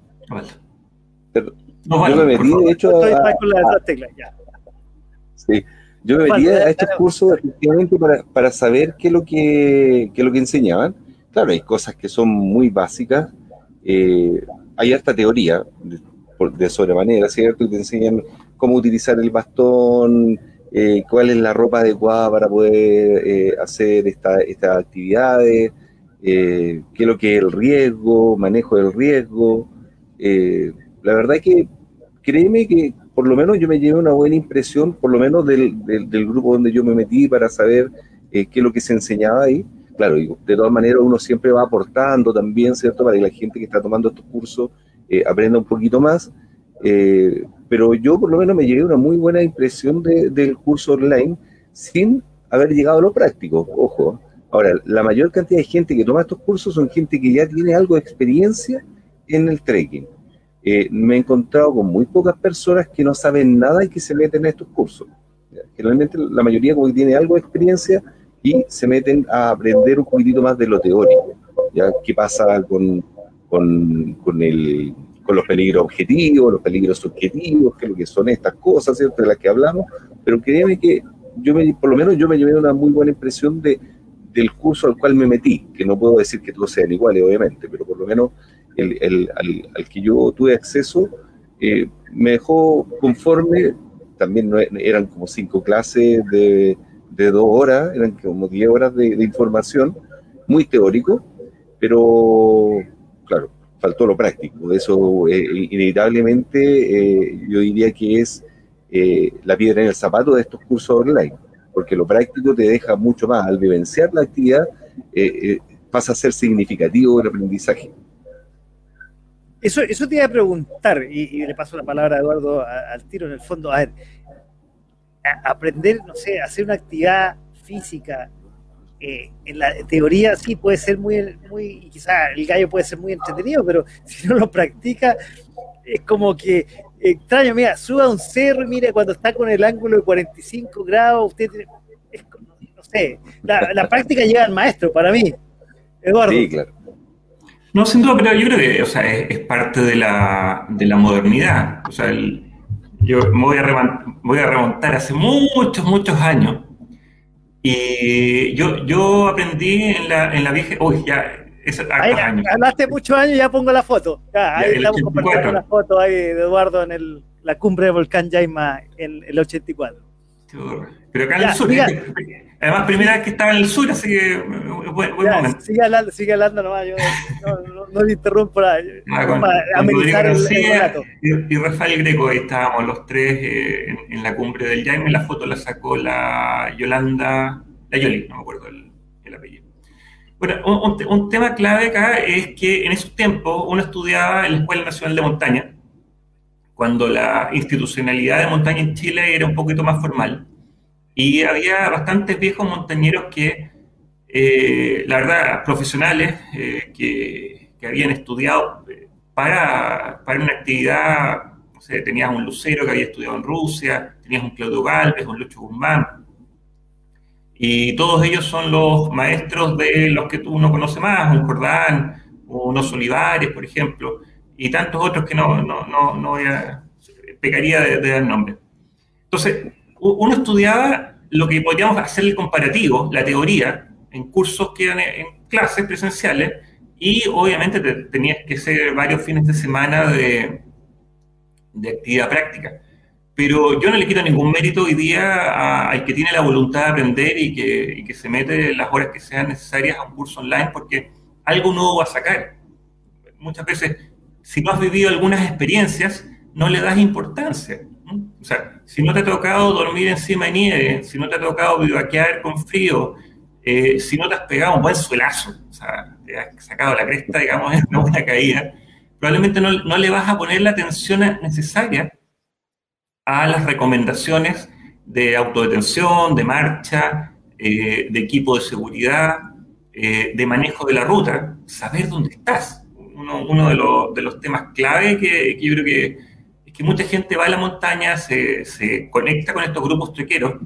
yo me metí, de hecho... A, con la tecla, ya. Sí, yo me metí a estos cursos efectivamente para, para saber qué es, lo que, qué es lo que enseñaban. Claro, hay cosas que son muy básicas. Eh, hay hasta teoría de, de sobremanera, ¿cierto? Y te enseñan cómo utilizar el bastón, eh, cuál es la ropa adecuada para poder eh, hacer esta, estas actividades, eh, qué es lo que es el riesgo, manejo del riesgo. Eh, la verdad es que créeme que por lo menos yo me llevé una buena impresión, por lo menos del, grupo donde yo me metí para saber eh, qué es lo que se enseñaba ahí. Claro, de todas maneras uno siempre va aportando también, ¿cierto? Para que la gente que está tomando estos cursos aprenda un poquito más. pero yo por lo menos me llevé una muy buena impresión del curso online sin haber llegado a lo práctico, ojo. Ahora, la mayor cantidad de gente que toma estos cursos son gente que ya tiene algo de experiencia en el trekking. Eh, me he encontrado con muy pocas personas que no saben nada y que se meten en estos cursos. Generalmente la mayoría como que tiene algo de experiencia y se meten a aprender un poquitito más de lo teórico. ¿ya? ¿Qué pasa con, con, con, el, con los peligros objetivos, los peligros subjetivos, qué es lo que son estas cosas, ¿cierto? De las que hablamos. Pero créeme que yo me, por lo menos yo me llevé una muy buena impresión de, del curso al cual me metí, que no puedo decir que todos sean iguales, obviamente, pero por lo menos el, al, que yo tuve acceso eh, me dejó conforme, también eran como cinco clases de, de dos horas, eran como diez horas de, información, muy teórico, pero claro, faltó lo práctico. Eso eh, inevitablemente eh, yo diría que es la piedra en el zapato de estos cursos online porque lo práctico te deja mucho más. Al vivenciar la actividad, eh, eh, pasa a ser significativo el aprendizaje. Eso, eso te iba a preguntar, y, le paso la palabra a Eduardo al tiro en el fondo. A ver, aprender, no sé, hacer una actividad física, eh, en la teoría sí puede ser muy, muy, quizá el gallo puede ser muy entretenido, pero si no lo practica, es como que extraño, mira, suba un cerro y mire cuando está con el ángulo de 45 grados, usted, es, no sé, la, práctica llega al maestro para mí. Eduardo. Sí, claro. No, sin duda, pero yo creo que o sea, es, parte de la, de la modernidad. O sea, yo me voy, a voy a remontar hace muchos, muchos años. Y yo, yo aprendí en la, en la vieja. Uy, ya. Es ahí, Hablaste muchos años, ya pongo la foto. ahí estamos compartiendo la foto ahí de Eduardo en el, la cumbre del volcán Yaima en el 84. Pero acá en el sur. Además, primera vez que estaba en el sur, así que buen, buen momento. Sigue hablando, sigue hablando nomás, yo no, no, le interrumpo ah, para amenizar el, el y, Rafael Greco, ahí estábamos los tres eh, en, la cumbre del Jaime, la foto la sacó la Yolanda, la Yoli, no me acuerdo el, el apellido. Bueno, un, un, tema clave acá es que en esos tiempos uno estudiaba en la Escuela Nacional de Montaña, cuando la institucionalidad de montaña en Chile era un poquito más formal y había bastantes viejos montañeros que, eh, la verdad, profesionales eh, que, que, habían estudiado eh, para, para una actividad, tenías un Lucero que había estudiado en Rusia, tenías un Claudio Galvez, un Lucho Guzmán, y todos ellos son los maestros de los que tú no conoces más, un Jordán, unos Olivares, por ejemplo, y tantos otros que no, no, no, no voy a, pecaría de, dar nombre. Entonces, uno estudiaba lo que podíamos hacer el comparativo, la teoría, en cursos que eran en clases presenciales, y obviamente tenías que ser varios fines de semana de, de actividad práctica. Pero yo no le quito ningún mérito hoy día al que tiene la voluntad de aprender y que, se mete las horas que sean necesarias a un curso online, porque algo nuevo va a sacar. Muchas veces, si no has vivido algunas experiencias, no le das importancia. O sea, si no te ha tocado dormir encima de nieve, si no te ha tocado vivaquear con frío, eh, si no te has pegado un buen suelazo, o sea, te has sacado la cresta, digamos, en una caída, probablemente no, no, le vas a poner la atención necesaria a las recomendaciones de autodetención, de marcha, eh, de equipo de seguridad, eh, de manejo de la ruta, saber dónde estás. Uno, uno de, los, de, los, temas clave que, que yo creo que que mucha gente va a la montaña, se, se conecta con estos grupos trequeros,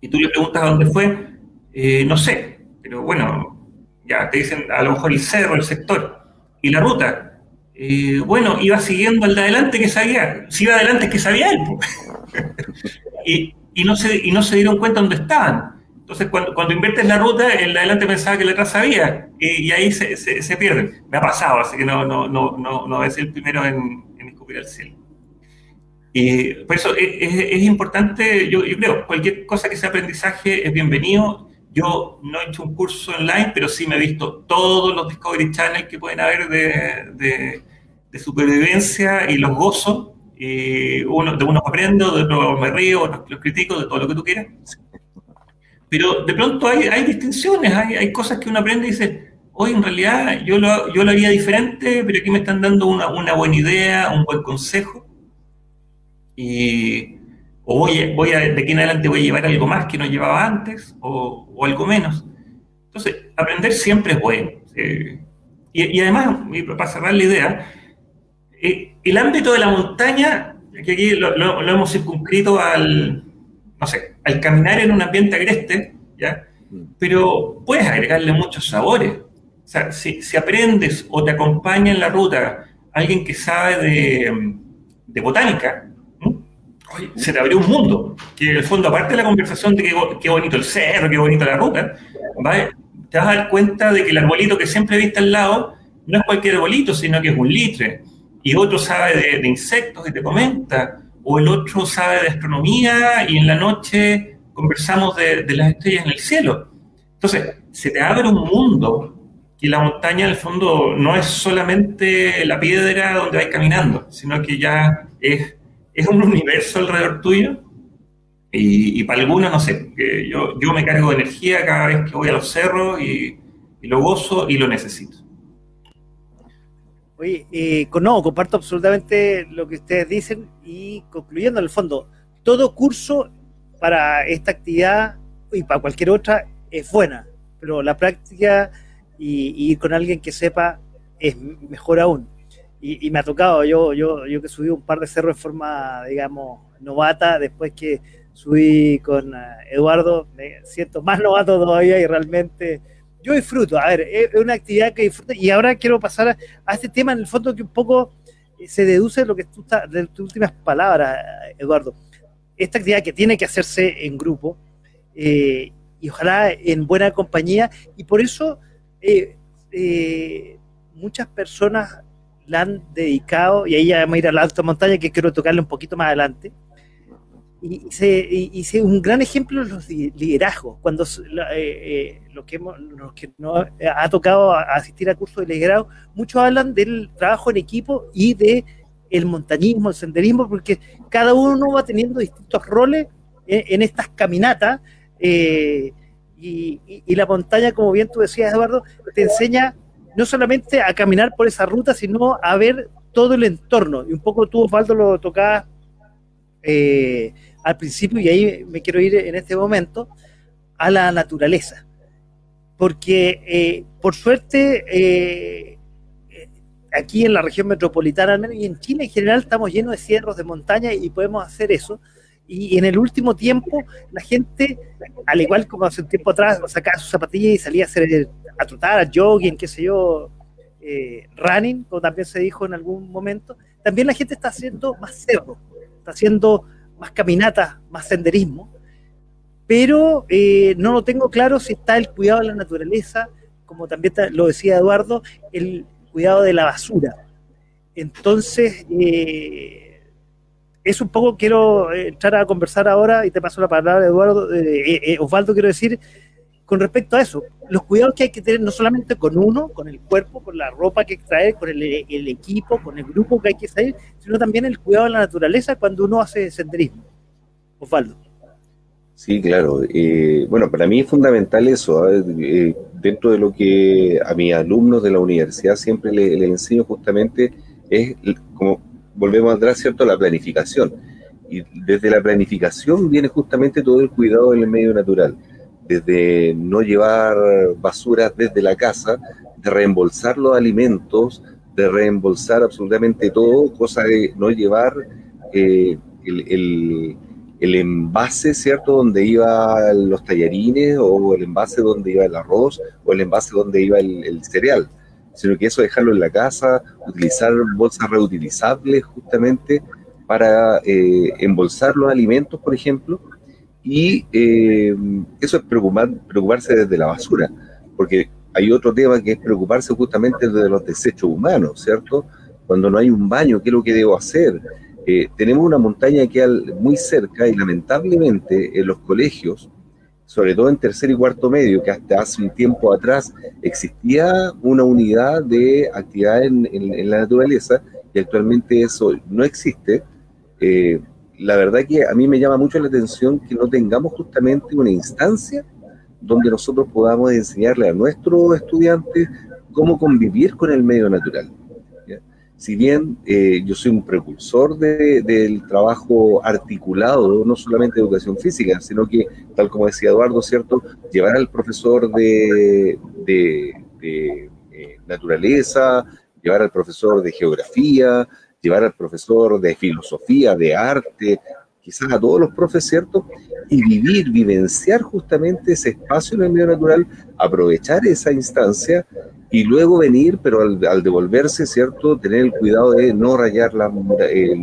y tú le preguntas dónde fue, eh, no sé, pero bueno, ya te dicen a lo mejor el cerro, el sector, y la ruta. Eh, bueno, iba siguiendo al de adelante que sabía, si iba adelante es que sabía él. y, y, no se, y no se dieron cuenta dónde estaban. Entonces, cuando, cuando inviertes la ruta, el de adelante pensaba que el atrás sabía, y, ahí se, se, pierden. Me ha pasado, así que no, no, no, no, no es el primero en, en escupir el cielo. Por eso es, importante, yo, creo, cualquier cosa que sea aprendizaje es bienvenido. Yo no he hecho un curso online, pero sí me he visto todos los Discovery Channel que pueden haber de, supervivencia y los gozo. Y uno, de unos aprendo, de otros me río, otros los critico, de todo lo que tú quieras. Pero de pronto hay, distinciones, hay, cosas que uno aprende y dice, hoy en realidad yo lo, yo lo haría diferente, pero aquí me están dando una buena idea, un buen consejo y o voy, voy a, de aquí en adelante voy a llevar algo más que no llevaba antes o, o algo menos. Entonces, aprender siempre es bueno. Eh, y, y, además, para cerrar la idea, eh, el ámbito de la montaña, que aquí lo, lo, lo, hemos circunscrito al, no sé, al caminar en un ambiente agreste, ¿ya? pero puedes agregarle muchos sabores. O sea, si, si aprendes o te acompaña en la ruta alguien que sabe de, de botánica, se te abrió un mundo, que en el fondo, aparte de la conversación de qué, bonito el cerro, qué bonita la ruta, te vas a dar cuenta de que el arbolito que siempre viste al lado no es cualquier arbolito, sino que es un litre. Y otro sabe de, insectos y te comenta, o el otro sabe de astronomía y en la noche conversamos de, las estrellas en el cielo. Entonces, se te abre un mundo que la montaña, en el fondo, no es solamente la piedra donde vais caminando, sino que ya es es un universo alrededor tuyo. Y, para algunos, no sé, yo, yo me cargo de energía cada vez que voy a los cerros y, lo gozo y lo necesito. Oye, eh, no, comparto absolutamente lo que ustedes dicen y concluyendo en el fondo, todo curso para esta actividad y para cualquier otra es buena, pero la práctica y, y ir con alguien que sepa es mejor aún y, me ha tocado, yo, yo, yo que subí un par de cerros de forma, digamos, novata, después que subí con uh, Eduardo, me siento más novato todavía y realmente yo disfruto, a ver, es una actividad que disfruto. Y ahora quiero pasar a, este tema en el fondo que un poco se deduce lo que tú estás, de tus últimas palabras, Eduardo. Esta actividad que tiene que hacerse en grupo eh, y ojalá en buena compañía, y por eso eh, eh, muchas personas la han dedicado, y ahí ya vamos a ir a la alta montaña que quiero tocarle un poquito más adelante, y, se, y, un gran ejemplo los liderazgos. Cuando eh, eh, lo que, hemos, que nos ha tocado asistir a cursos de liderazgo, muchos hablan del trabajo en equipo y de el montañismo, el senderismo, porque cada uno va teniendo distintos roles en, estas caminatas. Eh, y, y, la montaña, como bien tú decías, Eduardo, te enseña no solamente a caminar por esa ruta, sino a ver todo el entorno. Y un poco tú, Osvaldo, lo tocabas eh, al principio, y ahí me quiero ir en este momento, a la naturaleza. Porque, eh, por suerte, eh, aquí en la región metropolitana, al menos, y en Chile en general, estamos llenos de cierros de montaña y podemos hacer eso. Y en el último tiempo, la gente, al igual como hace un tiempo atrás, sacaba sus zapatillas y salía a, hacer, a trotar, a jogging, qué sé yo, eh, running, como también se dijo en algún momento, también la gente está haciendo más cerro, está haciendo más caminatas, más senderismo, pero eh, no lo tengo claro si está el cuidado de la naturaleza, como también lo decía Eduardo, el cuidado de la basura. Entonces, eh, es un poco, quiero entrar a conversar ahora, y te paso la palabra, Eduardo, eh, Osvaldo, quiero decir, con respecto a eso, los cuidados que hay que tener no solamente con uno, con el cuerpo, con la ropa que hay que traer, con el, equipo, con el grupo que hay que salir, sino también el cuidado de la naturaleza cuando uno hace senderismo. Osvaldo. Sí, claro. Eh, bueno, para mí es fundamental eso. Eh, dentro de lo que a mis alumnos de la universidad siempre les le enseño justamente es como volvemos atrás, ¿cierto?, la planificación. Y desde la planificación viene justamente todo el cuidado del medio natural desde no llevar basuras desde la casa, de reembolsar los alimentos, de reembolsar absolutamente todo, cosa de no llevar eh, el, envase, ¿cierto?, donde iban los tallarines, o el envase donde iba el arroz, o el envase donde iba el, cereal, sino que eso dejarlo en la casa, utilizar bolsas reutilizables justamente para eh, embolsar los alimentos, por ejemplo, y eh, eso es preocupar, preocuparse desde la basura, porque hay otro tema que es preocuparse justamente desde los desechos humanos, ¿cierto? Cuando no hay un baño, ¿qué es lo que debo hacer? Eh, tenemos una montaña que muy cerca y lamentablemente en los colegios, sobre todo en tercer y cuarto medio, que hasta hace un tiempo atrás existía una unidad de actividad en, en la naturaleza y actualmente eso no existe. Eh, la verdad que a mí me llama mucho la atención que no tengamos justamente una instancia donde nosotros podamos enseñarle a nuestros estudiantes cómo convivir con el medio natural. Si bien eh, yo soy un precursor del trabajo articulado, no solamente de educación física, sino que, tal como decía Eduardo, ¿cierto? Llevar al profesor de, eh, naturaleza, llevar al profesor de geografía, llevar al profesor de filosofía, de arte, quizás a todos los profes, ¿cierto? Y vivir, vivenciar justamente ese espacio en el medio natural, aprovechar esa instancia y luego venir, pero al, devolverse, ¿cierto? Tener el cuidado de no rayar eh,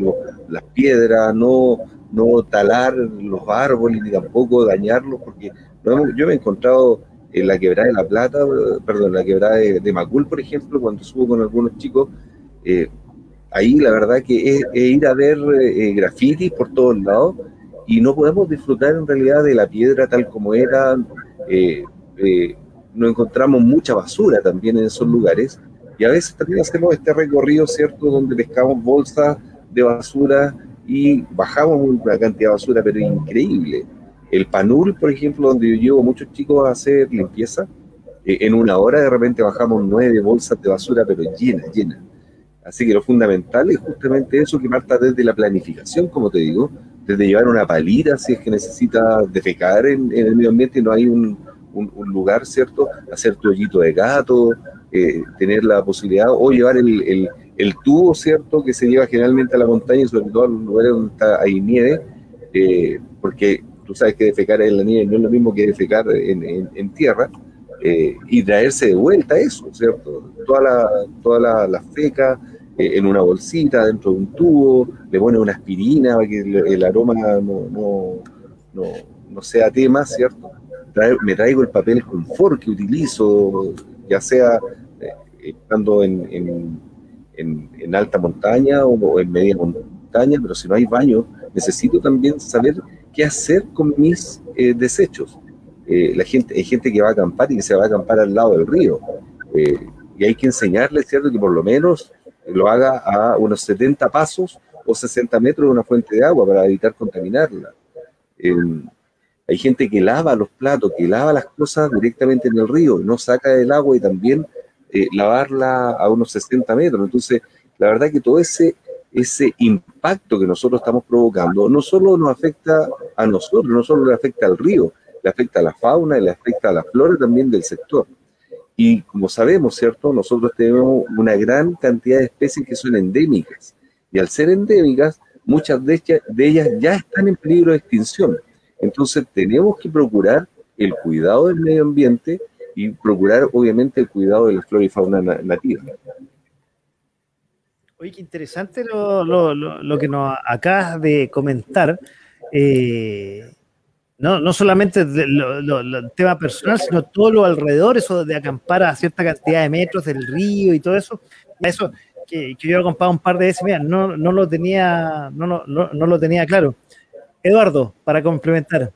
las piedras, no, no talar los árboles ni tampoco dañarlos, porque yo me he encontrado en la quebrada de La Plata, perdón, la quebrada de, Macul, por ejemplo, cuando subo con algunos chicos, eh, ahí la verdad que es, ir a ver eh, grafitis por todos lados y no podemos disfrutar en realidad de la piedra tal como era. Eh, eh, no encontramos mucha basura también en esos lugares y a veces también hacemos este recorrido, ¿cierto?, donde pescamos bolsas de basura y bajamos una cantidad de basura, pero increíble. El Panul, por ejemplo, donde yo llevo muchos chicos a hacer limpieza, en una hora de repente bajamos nueve bolsas de basura, pero llenas, llenas. Así que lo fundamental es justamente eso que parta desde la planificación, como te digo, desde llevar una palita si es que necesita defecar en, el medio ambiente y no hay un, lugar, ¿cierto? Hacer tu hoyito de gato, eh, tener la posibilidad, o llevar el, tubo, ¿cierto? Que se lleva generalmente a la montaña, sobre todo a los lugares donde está, hay nieve, eh, porque tú sabes que defecar en la nieve no es lo mismo que defecar en, tierra. Eh, y traerse de vuelta eso, ¿cierto? Toda la, toda la, feca, en una bolsita, dentro de un tubo, le pone una aspirina para que el, aroma no, no, sea tema, ¿cierto? me traigo el papel confort que utilizo, ya sea eh, estando en, en, alta montaña o en media montaña, pero si no hay baño, necesito también saber qué hacer con mis eh, desechos. la gente, hay gente que va a acampar y que se va a acampar al lado del río. y hay que enseñarle, ¿cierto?, que por lo menos lo haga a unos 70 pasos o 60 metros de una fuente de agua para evitar contaminarla. hay gente que lava los platos, que lava las cosas directamente en el río, no saca el agua y también eh, lavarla a unos 60 metros. Entonces, la verdad que todo ese, ese impacto que nosotros estamos provocando no solo nos afecta a nosotros, no solo le afecta al río, le afecta a la fauna y le afecta a la flora también del sector. Y como sabemos, ¿cierto? Nosotros tenemos una gran cantidad de especies que son endémicas. Y al ser endémicas, muchas de ellas, ya están en peligro de extinción. Entonces tenemos que procurar el cuidado del medio ambiente y procurar, obviamente, el cuidado de la flora y fauna nativa. Oye, qué interesante lo, que nos acabas de comentar. Eh, no, no solamente el tema personal, sino todo lo alrededor, eso de acampar a cierta cantidad de metros del río y todo eso, eso que, yo he acampado un par de veces, mira, no, no lo tenía, no, no, no, lo tenía claro. Eduardo, para complementar.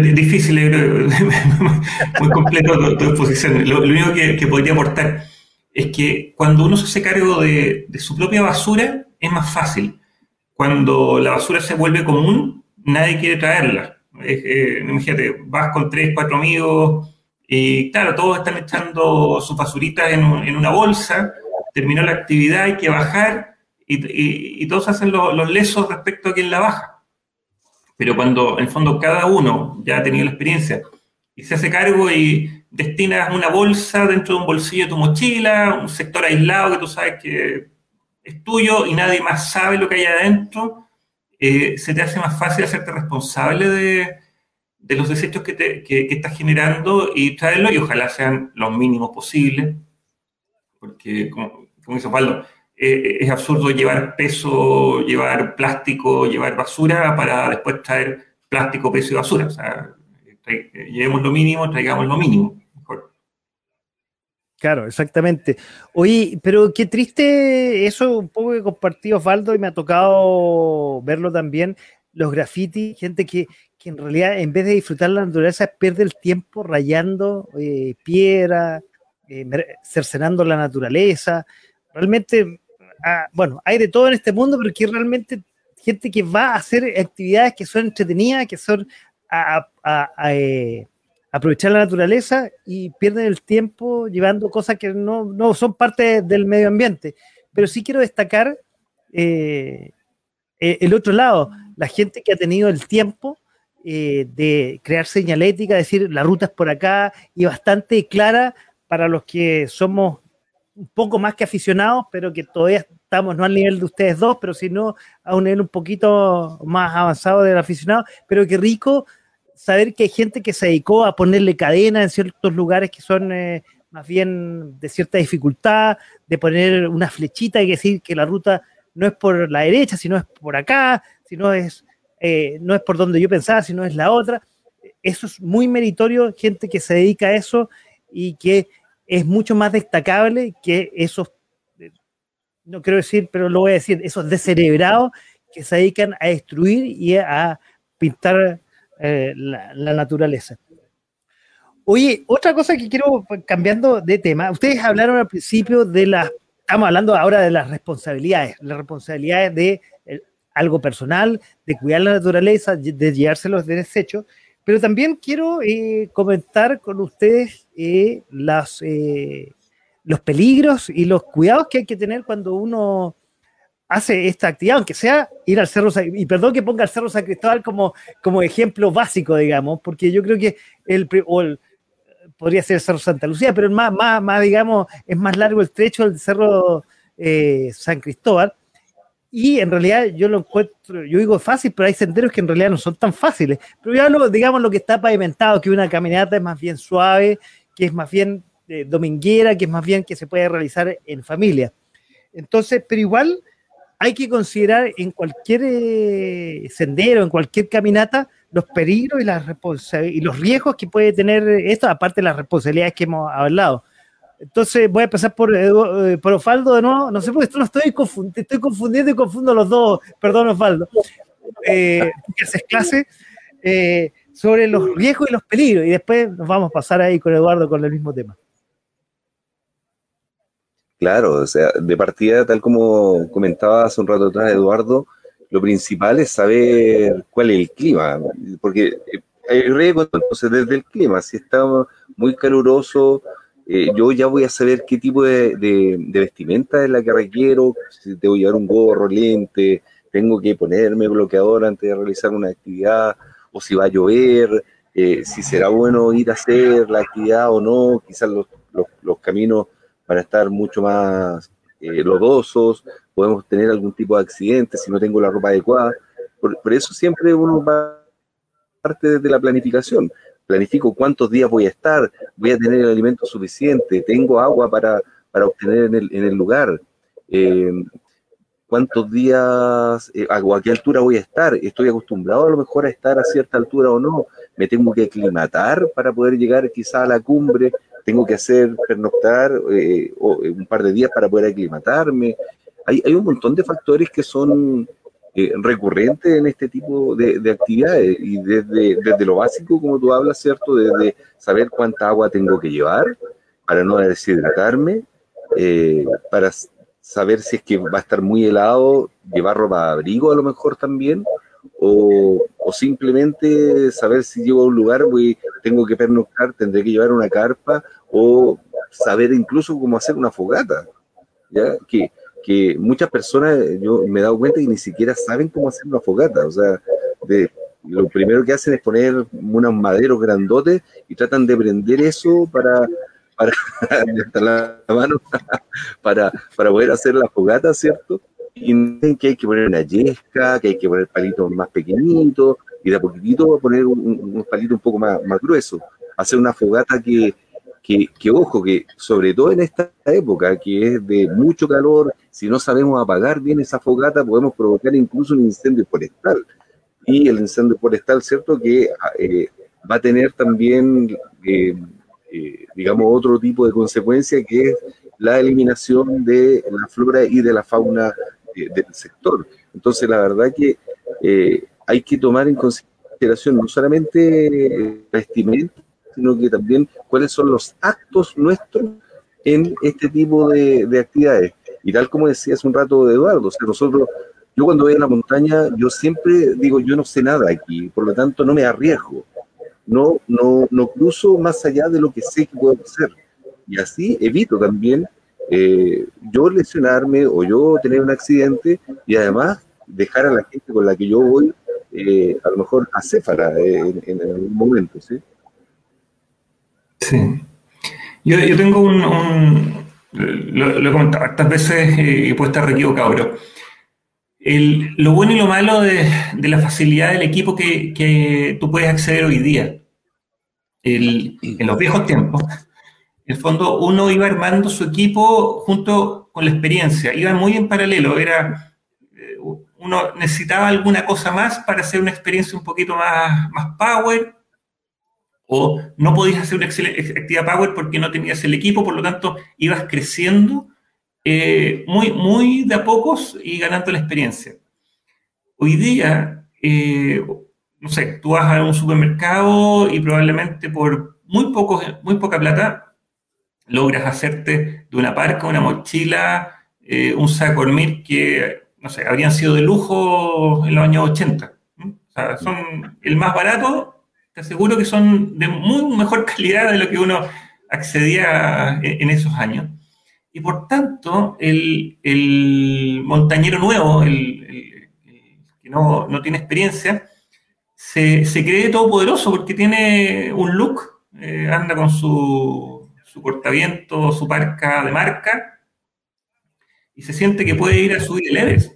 Difícil, muy completo tu, exposición. Lo, único que, podría aportar es que cuando uno se hace cargo de su propia basura, es más fácil. Cuando la basura se vuelve común, nadie quiere traerla eh, imagínate, vas con tres, cuatro amigos y claro, todos están echando sus basuritas en, una bolsa, terminó la actividad, hay que bajar y, todos hacen los lesos respecto a quien la baja. Pero cuando en el fondo cada uno ya ha tenido la experiencia y se hace cargo y destinas una bolsa dentro de un bolsillo de tu mochila, un sector aislado que tú sabes que es tuyo y nadie más sabe lo que hay adentro, eh, se te hace más fácil hacerte responsable de, los desechos que, te, estás generando y traerlos, y ojalá sean los mínimos posibles, porque, como, dice Osvaldo, eh, es absurdo llevar peso, llevar plástico, llevar basura para después traer plástico, peso y basura. O sea, llevemos lo mínimo, traigamos lo mínimo. Claro, exactamente. Oye, pero qué triste eso un poco que compartí Osvaldo y me ha tocado verlo también, los grafitis, gente que, en realidad en vez de disfrutar la naturaleza pierde el tiempo rayando eh, piedra, eh, cercenando la naturaleza. Realmente, ah, bueno, hay de todo en este mundo, pero que realmente gente que va a hacer actividades que son entretenidas, que son a, eh, aprovechar la naturaleza y pierden el tiempo llevando cosas que no, son parte del medio ambiente. Pero sí quiero destacar eh, eh, el otro lado, la gente que ha tenido el tiempo eh, de crear señalética, decir la ruta es por acá y bastante clara para los que somos un poco más que aficionados, pero que todavía estamos no al nivel de ustedes dos, pero sino a un nivel un poquito más avanzado del aficionado, pero qué rico saber que hay gente que se dedicó a ponerle cadena en ciertos lugares que son eh, más bien de cierta dificultad, de poner una flechita y decir que la ruta no es por la derecha, sino es por acá, sino es, eh, no es por donde yo pensaba, sino es la otra. Eso es muy meritorio, gente que se dedica a eso y que es mucho más destacable que esos, no quiero decir, pero lo voy a decir, esos descerebrados que se dedican a destruir y a pintar eh, la, naturaleza. Oye, otra cosa que quiero, pues, cambiando de tema, ustedes hablaron al principio de las, estamos hablando ahora de las responsabilidades, las responsabilidades de eh, algo personal, de cuidar la naturaleza, de llevarse los desechos, pero también quiero eh, comentar con ustedes las, los peligros y los cuidados que hay que tener cuando uno hace esta actividad, aunque sea ir al Cerro y perdón que ponga el Cerro San Cristóbal como, como ejemplo básico, digamos, porque yo creo que el, podría ser el Cerro Santa Lucía, pero más, más, más, digamos, es más largo el trecho del Cerro eh, San Cristóbal. Y en realidad yo lo encuentro, yo digo fácil, pero hay senderos que en realidad no son tan fáciles. Pero ya lo, digamos lo que está pavimentado, que una caminata es más bien suave, que es más bien eh, dominguera, que es más bien que se puede realizar en familia. Entonces, pero igual hay que considerar en cualquier eh, sendero, en cualquier caminata, los peligros y, los riesgos que puede tener esto, aparte de las responsabilidades que hemos hablado. Entonces voy a empezar por, eh, por Osvaldo de nuevo. No sé por qué no estoy, confundiendo, estoy confundiendo y confundo los dos. Perdón, Osvaldo. Eh, que haces clase eh, sobre los riesgos y los peligros. Y después nos vamos a pasar ahí con Eduardo con el mismo tema. Claro, o sea, de partida, tal como comentaba hace un rato atrás Eduardo, lo principal es saber cuál es el clima, porque hay riesgo entonces desde el clima, si está muy caluroso, eh, yo ya voy a saber qué tipo de, vestimenta es la que requiero, si debo llevar un gorro, lente, tengo que ponerme bloqueador antes de realizar una actividad, o si va a llover, eh, si será bueno ir a hacer la actividad o no, quizás los, caminos van estar mucho más eh, lodosos, podemos tener algún tipo de accidente si no tengo la ropa adecuada. Por, por eso siempre uno va parte desde la planificación. Planifico cuántos días voy a estar, voy a tener el alimento suficiente, tengo agua para, obtener en el, en el lugar, eh, cuántos días, eh, a qué altura voy a estar, estoy acostumbrado a lo mejor a estar a cierta altura o no, me tengo que aclimatar para poder llegar quizá a la cumbre, tengo que hacer pernoctar eh, un par de días para poder aclimatarme. Hay, hay un montón de factores que son eh, recurrente en este tipo de, actividades y desde, desde, lo básico, como tú hablas, ¿cierto? Desde saber cuánta agua tengo que llevar para no deshidratarme, eh, para saber si es que va a estar muy helado, llevar ropa de abrigo a lo mejor también, o, o, simplemente saber si llego a un lugar, voy, tengo que pernoctar, tendré que llevar una carpa, o saber incluso cómo hacer una fogata, ¿ya? Que, que muchas personas, yo me he dado cuenta que ni siquiera saben cómo hacer una fogata, o sea, de, lo primero que hacen es poner unos maderos grandotes y tratan de prender eso para, para la mano, para, para poder hacer la fogata, ¿cierto? Y dicen que hay que poner una yesca, que hay que poner palitos más pequeñitos, y de a poquitito poner un, palito un poco más, más grueso. Hacer una fogata que, que, ojo, que sobre todo en esta época que es de mucho calor, si no sabemos apagar bien esa fogata, podemos provocar incluso un incendio forestal. Y el incendio forestal, ¿cierto? Que eh, va a tener también, eh, eh, digamos, otro tipo de consecuencia que es la eliminación de la flora y de la fauna del sector. Entonces, la verdad que hay que tomar en consideración no solamente vestimenta, sino que también cuáles son los actos nuestros en este tipo de, actividades. Y tal como decía hace un rato Eduardo, o sea, nosotros, yo cuando voy a la montaña, yo siempre digo, yo no sé nada aquí, por lo tanto no me arriesgo, no, no, no cruzo más allá de lo que sé que puedo hacer. Y así evito también eh, yo lesionarme o yo tener un accidente y además dejar a la gente con la que yo voy eh, a lo mejor acéfala en, en algún momento, ¿sí? Sí. Yo, tengo un, lo, he comentado tantas veces y puedo estar equivocado, pero lo bueno y lo malo de, la facilidad del equipo que, tú puedes acceder hoy día. en los viejos tiempos, en el fondo uno iba armando su equipo junto con la experiencia, iba muy en paralelo, era eh, uno necesitaba alguna cosa más para hacer una experiencia un poquito más, más power, o no podías hacer una actividad Power porque no tenías el equipo, por lo tanto ibas creciendo eh, muy, muy de a pocos y ganando la experiencia. Hoy día, eh, no sé, tú vas a un supermercado y probablemente por muy, poco, muy poca plata logras hacerte de una parca, una mochila, eh, un saco dormir que, no sé, habrían sido de lujo en los años 80. O sea, son el más barato te aseguro que son de muy mejor calidad de lo que uno accedía en, esos años. Y por tanto, el, montañero nuevo, el, que no, tiene experiencia, se, cree todopoderoso porque tiene un look, eh, anda con su, su cortaviento, su parca de marca, y se siente que puede ir a subir el Everest.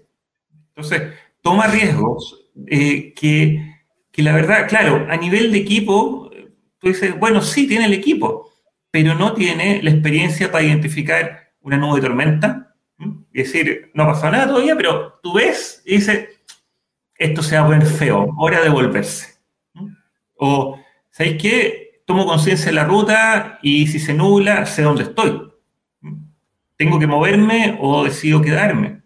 Entonces, toma riesgos eh, que que la verdad, claro, a nivel de equipo, tú dices, bueno, sí tiene el equipo, pero no tiene la experiencia para identificar una nube de tormenta, Y decir, no pasó nada todavía, pero tú ves y dices, esto se va a poner feo, hora de volverse. O, ¿sabéis qué? Tomo conciencia de la ruta y si se nubla, sé dónde estoy. ¿Tengo que moverme o decido quedarme?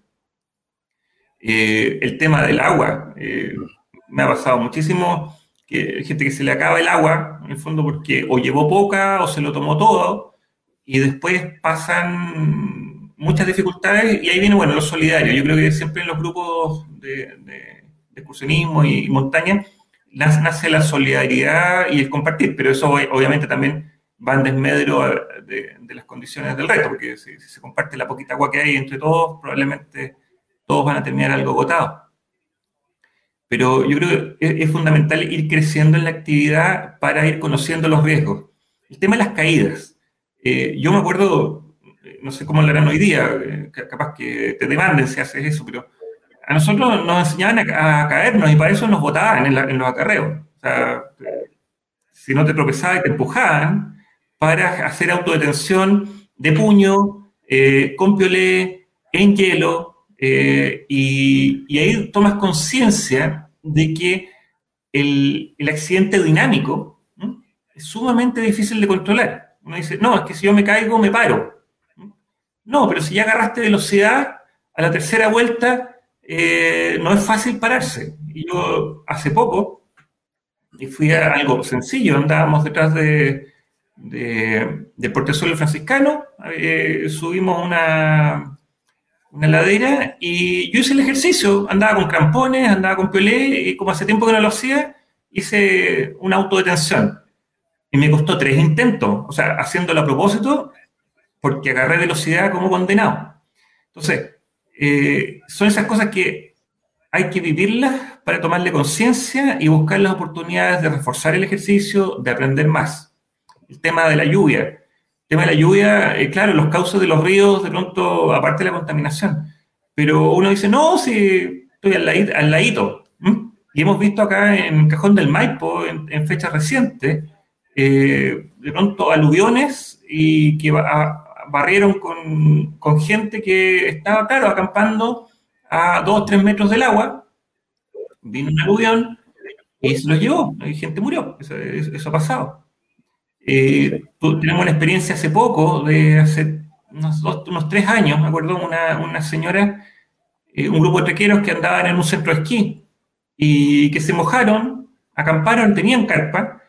Eh, el tema del agua. Eh, me ha pasado muchísimo que gente que se le acaba el agua, en el fondo porque o llevó poca o se lo tomó todo, y después pasan muchas dificultades y ahí viene, bueno, lo solidario. Yo creo que siempre en los grupos de, excursionismo y, montaña nace la solidaridad y el compartir, pero eso obviamente también va en desmedro de, las condiciones del reto, porque si, se comparte la poquita agua que hay entre todos, probablemente todos van a terminar algo agotados. Pero yo creo que es, fundamental ir creciendo en la actividad para ir conociendo los riesgos. El tema de las caídas. Eh, yo me acuerdo, no sé cómo lo harán hoy día, eh, capaz que te demanden si haces eso, pero a nosotros nos enseñaban a, caernos y para eso nos botaban en, los acarreos. O sea, si no te tropezabas y te empujaban para hacer autodetención de puño, eh, con piolé, en hielo, eh, y, ahí tomas conciencia de que el, accidente dinámico es sumamente difícil de controlar. Uno dice, no, es que si yo me caigo, me paro. No, pero si ya agarraste velocidad, a la tercera vuelta eh, no es fácil pararse. Y yo hace poco, y fui a algo sencillo, andábamos detrás de, de, del portezuelo franciscano, eh, subimos una, una ladera y yo hice el ejercicio, andaba con crampones, andaba con piolé y como hace tiempo que no lo hacía, hice una autodetención. Y me costó tres intentos, o sea, haciéndolo a propósito, porque agarré velocidad como condenado. Entonces, eh, son esas cosas que hay que vivirlas para tomarle conciencia y buscar las oportunidades de reforzar el ejercicio, de aprender más. El tema de la lluvia tema de la lluvia, eh, claro, los cauces de los ríos, de pronto, aparte de la contaminación. Pero uno dice, no, si estoy al, ladito. Y hemos visto acá en Cajón del Maipo, en, fechas recientes, eh, de pronto aluviones y que barrieron con, gente que estaba, claro, acampando a dos o tres metros del agua. Vino un aluvión y se los llevó. Y gente murió. eso ha pasado. Eh, tenemos una experiencia hace poco, de hace unos, unos tres años, me acuerdo, una, una señora, eh, un grupo de trequeros que andaban en un centro de esquí y que se mojaron, acamparon, tenían carpa,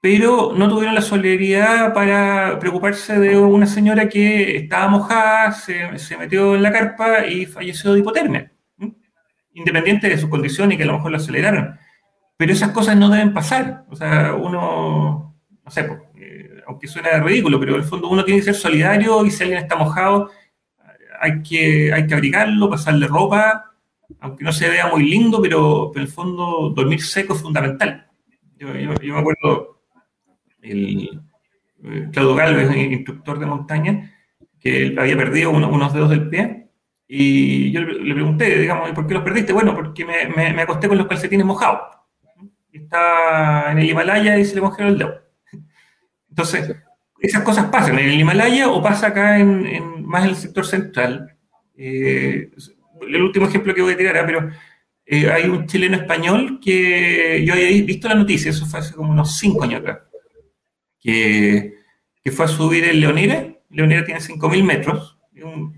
pero no tuvieron la solidaridad para preocuparse de una señora que estaba mojada, se, se metió en la carpa y falleció de hipotermia, independiente de su condición y que a lo mejor lo aceleraron. Pero esas cosas no deben pasar. O sea, uno no sé, eh, aunque suena ridículo, pero en el fondo uno tiene que ser solidario y si alguien está mojado, hay que, hay que abrigarlo, pasarle ropa, aunque no se vea muy lindo, pero, en el fondo dormir seco es fundamental. Yo, me acuerdo, el, eh, Claudio Galvez, instructor de montaña, que había perdido unos dedos del pie, y yo le, pregunté, digamos, ¿por qué los perdiste? Bueno, porque me, me, acosté con los calcetines mojados. Está en el Himalaya y se le mojaron el dedo. Entonces, esas cosas pasan en el Himalaya o pasa acá en, más en el sector central. Eh, el último ejemplo que voy a tirar, ¿eh? pero eh, hay un chileno español que yo había visto la noticia, eso fue hace como unos cinco años atrás, que, fue a subir el Leonera. Leonera tiene 5.000 metros.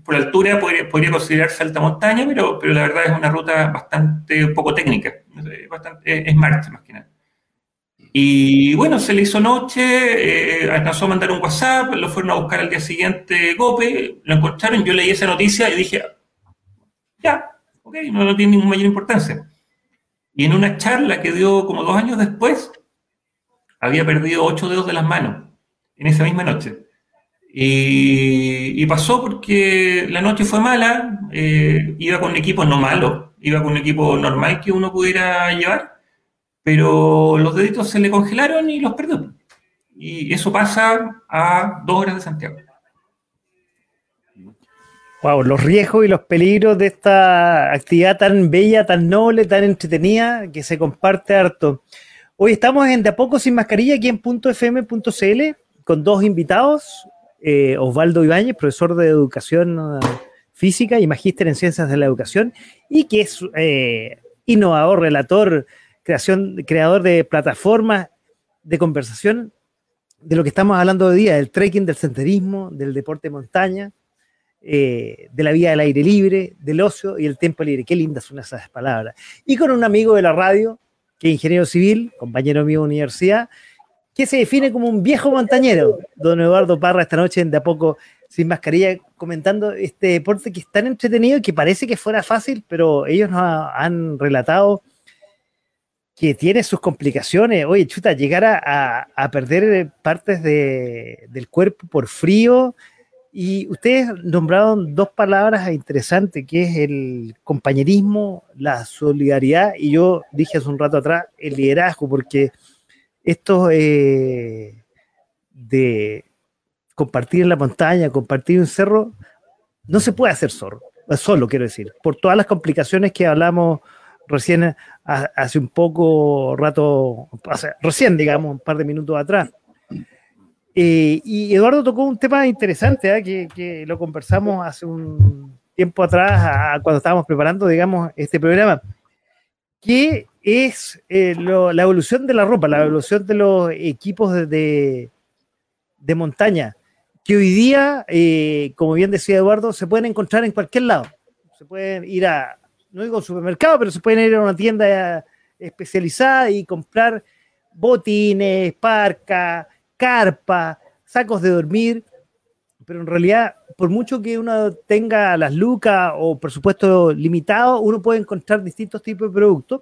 por altura podría, podría, considerarse alta montaña, pero, pero la verdad es una ruta bastante poco técnica, bastante, es marcha más que nada. Y bueno, se le hizo noche, eh, alcanzó a mandar un WhatsApp, lo fueron a buscar al día siguiente GOPE, lo encontraron, yo leí esa noticia y dije, ya, ok, no, tiene ninguna mayor importancia. Y en una charla que dio como dos años después, había perdido ocho dedos de las manos en esa misma noche. Y, pasó porque la noche fue mala, eh, iba con un equipo no malo, iba con un equipo normal que uno pudiera llevar pero los deditos se le congelaron y los perdió. Y eso pasa a dos horas de Santiago. Wow, los riesgos y los peligros de esta actividad tan bella, tan noble, tan entretenida, que se comparte harto. Hoy estamos en De a poco sin mascarilla aquí en .fm.cl con dos invitados, eh, Osvaldo Ibáñez, profesor de educación física y magíster en ciencias de la educación y que es eh, innovador, relator, creador de plataformas de conversación de lo que estamos hablando hoy día, del trekking, del senderismo, del deporte de montaña, eh, de la vida del aire libre, del ocio y el tiempo libre. Qué lindas son esas palabras. Y con un amigo de la radio, que es ingeniero civil, compañero mío de universidad, que se define como un viejo montañero. Don Eduardo Parra esta noche De a poco sin mascarilla comentando este deporte que es tan entretenido y que parece que fuera fácil, pero ellos nos han relatado que tiene sus complicaciones. Oye, chuta, llegar a, perder partes del cuerpo por frío. Y ustedes nombraron dos palabras interesantes, que es el compañerismo, la solidaridad, y yo dije hace un rato atrás, el liderazgo, porque esto eh, de compartir en la montaña, compartir un cerro, no se puede hacer solo, solo quiero decir, por todas las complicaciones que hablamos recién hace un poco rato, recién digamos, un par de minutos atrás. Eh, y Eduardo tocó un tema interesante ¿eh? que, lo conversamos hace un tiempo atrás, cuando estábamos preparando, digamos, este programa, que es eh, la evolución de la ropa, la evolución de los equipos de, de montaña que hoy día, eh, como bien decía Eduardo, se pueden encontrar en cualquier lado. Se pueden ir a, no digo supermercado, pero se pueden ir a una tienda especializada y comprar botines, parca, carpa, sacos de dormir. Pero en realidad, por mucho que uno tenga las lucas o presupuesto limitado, uno puede encontrar distintos tipos de productos.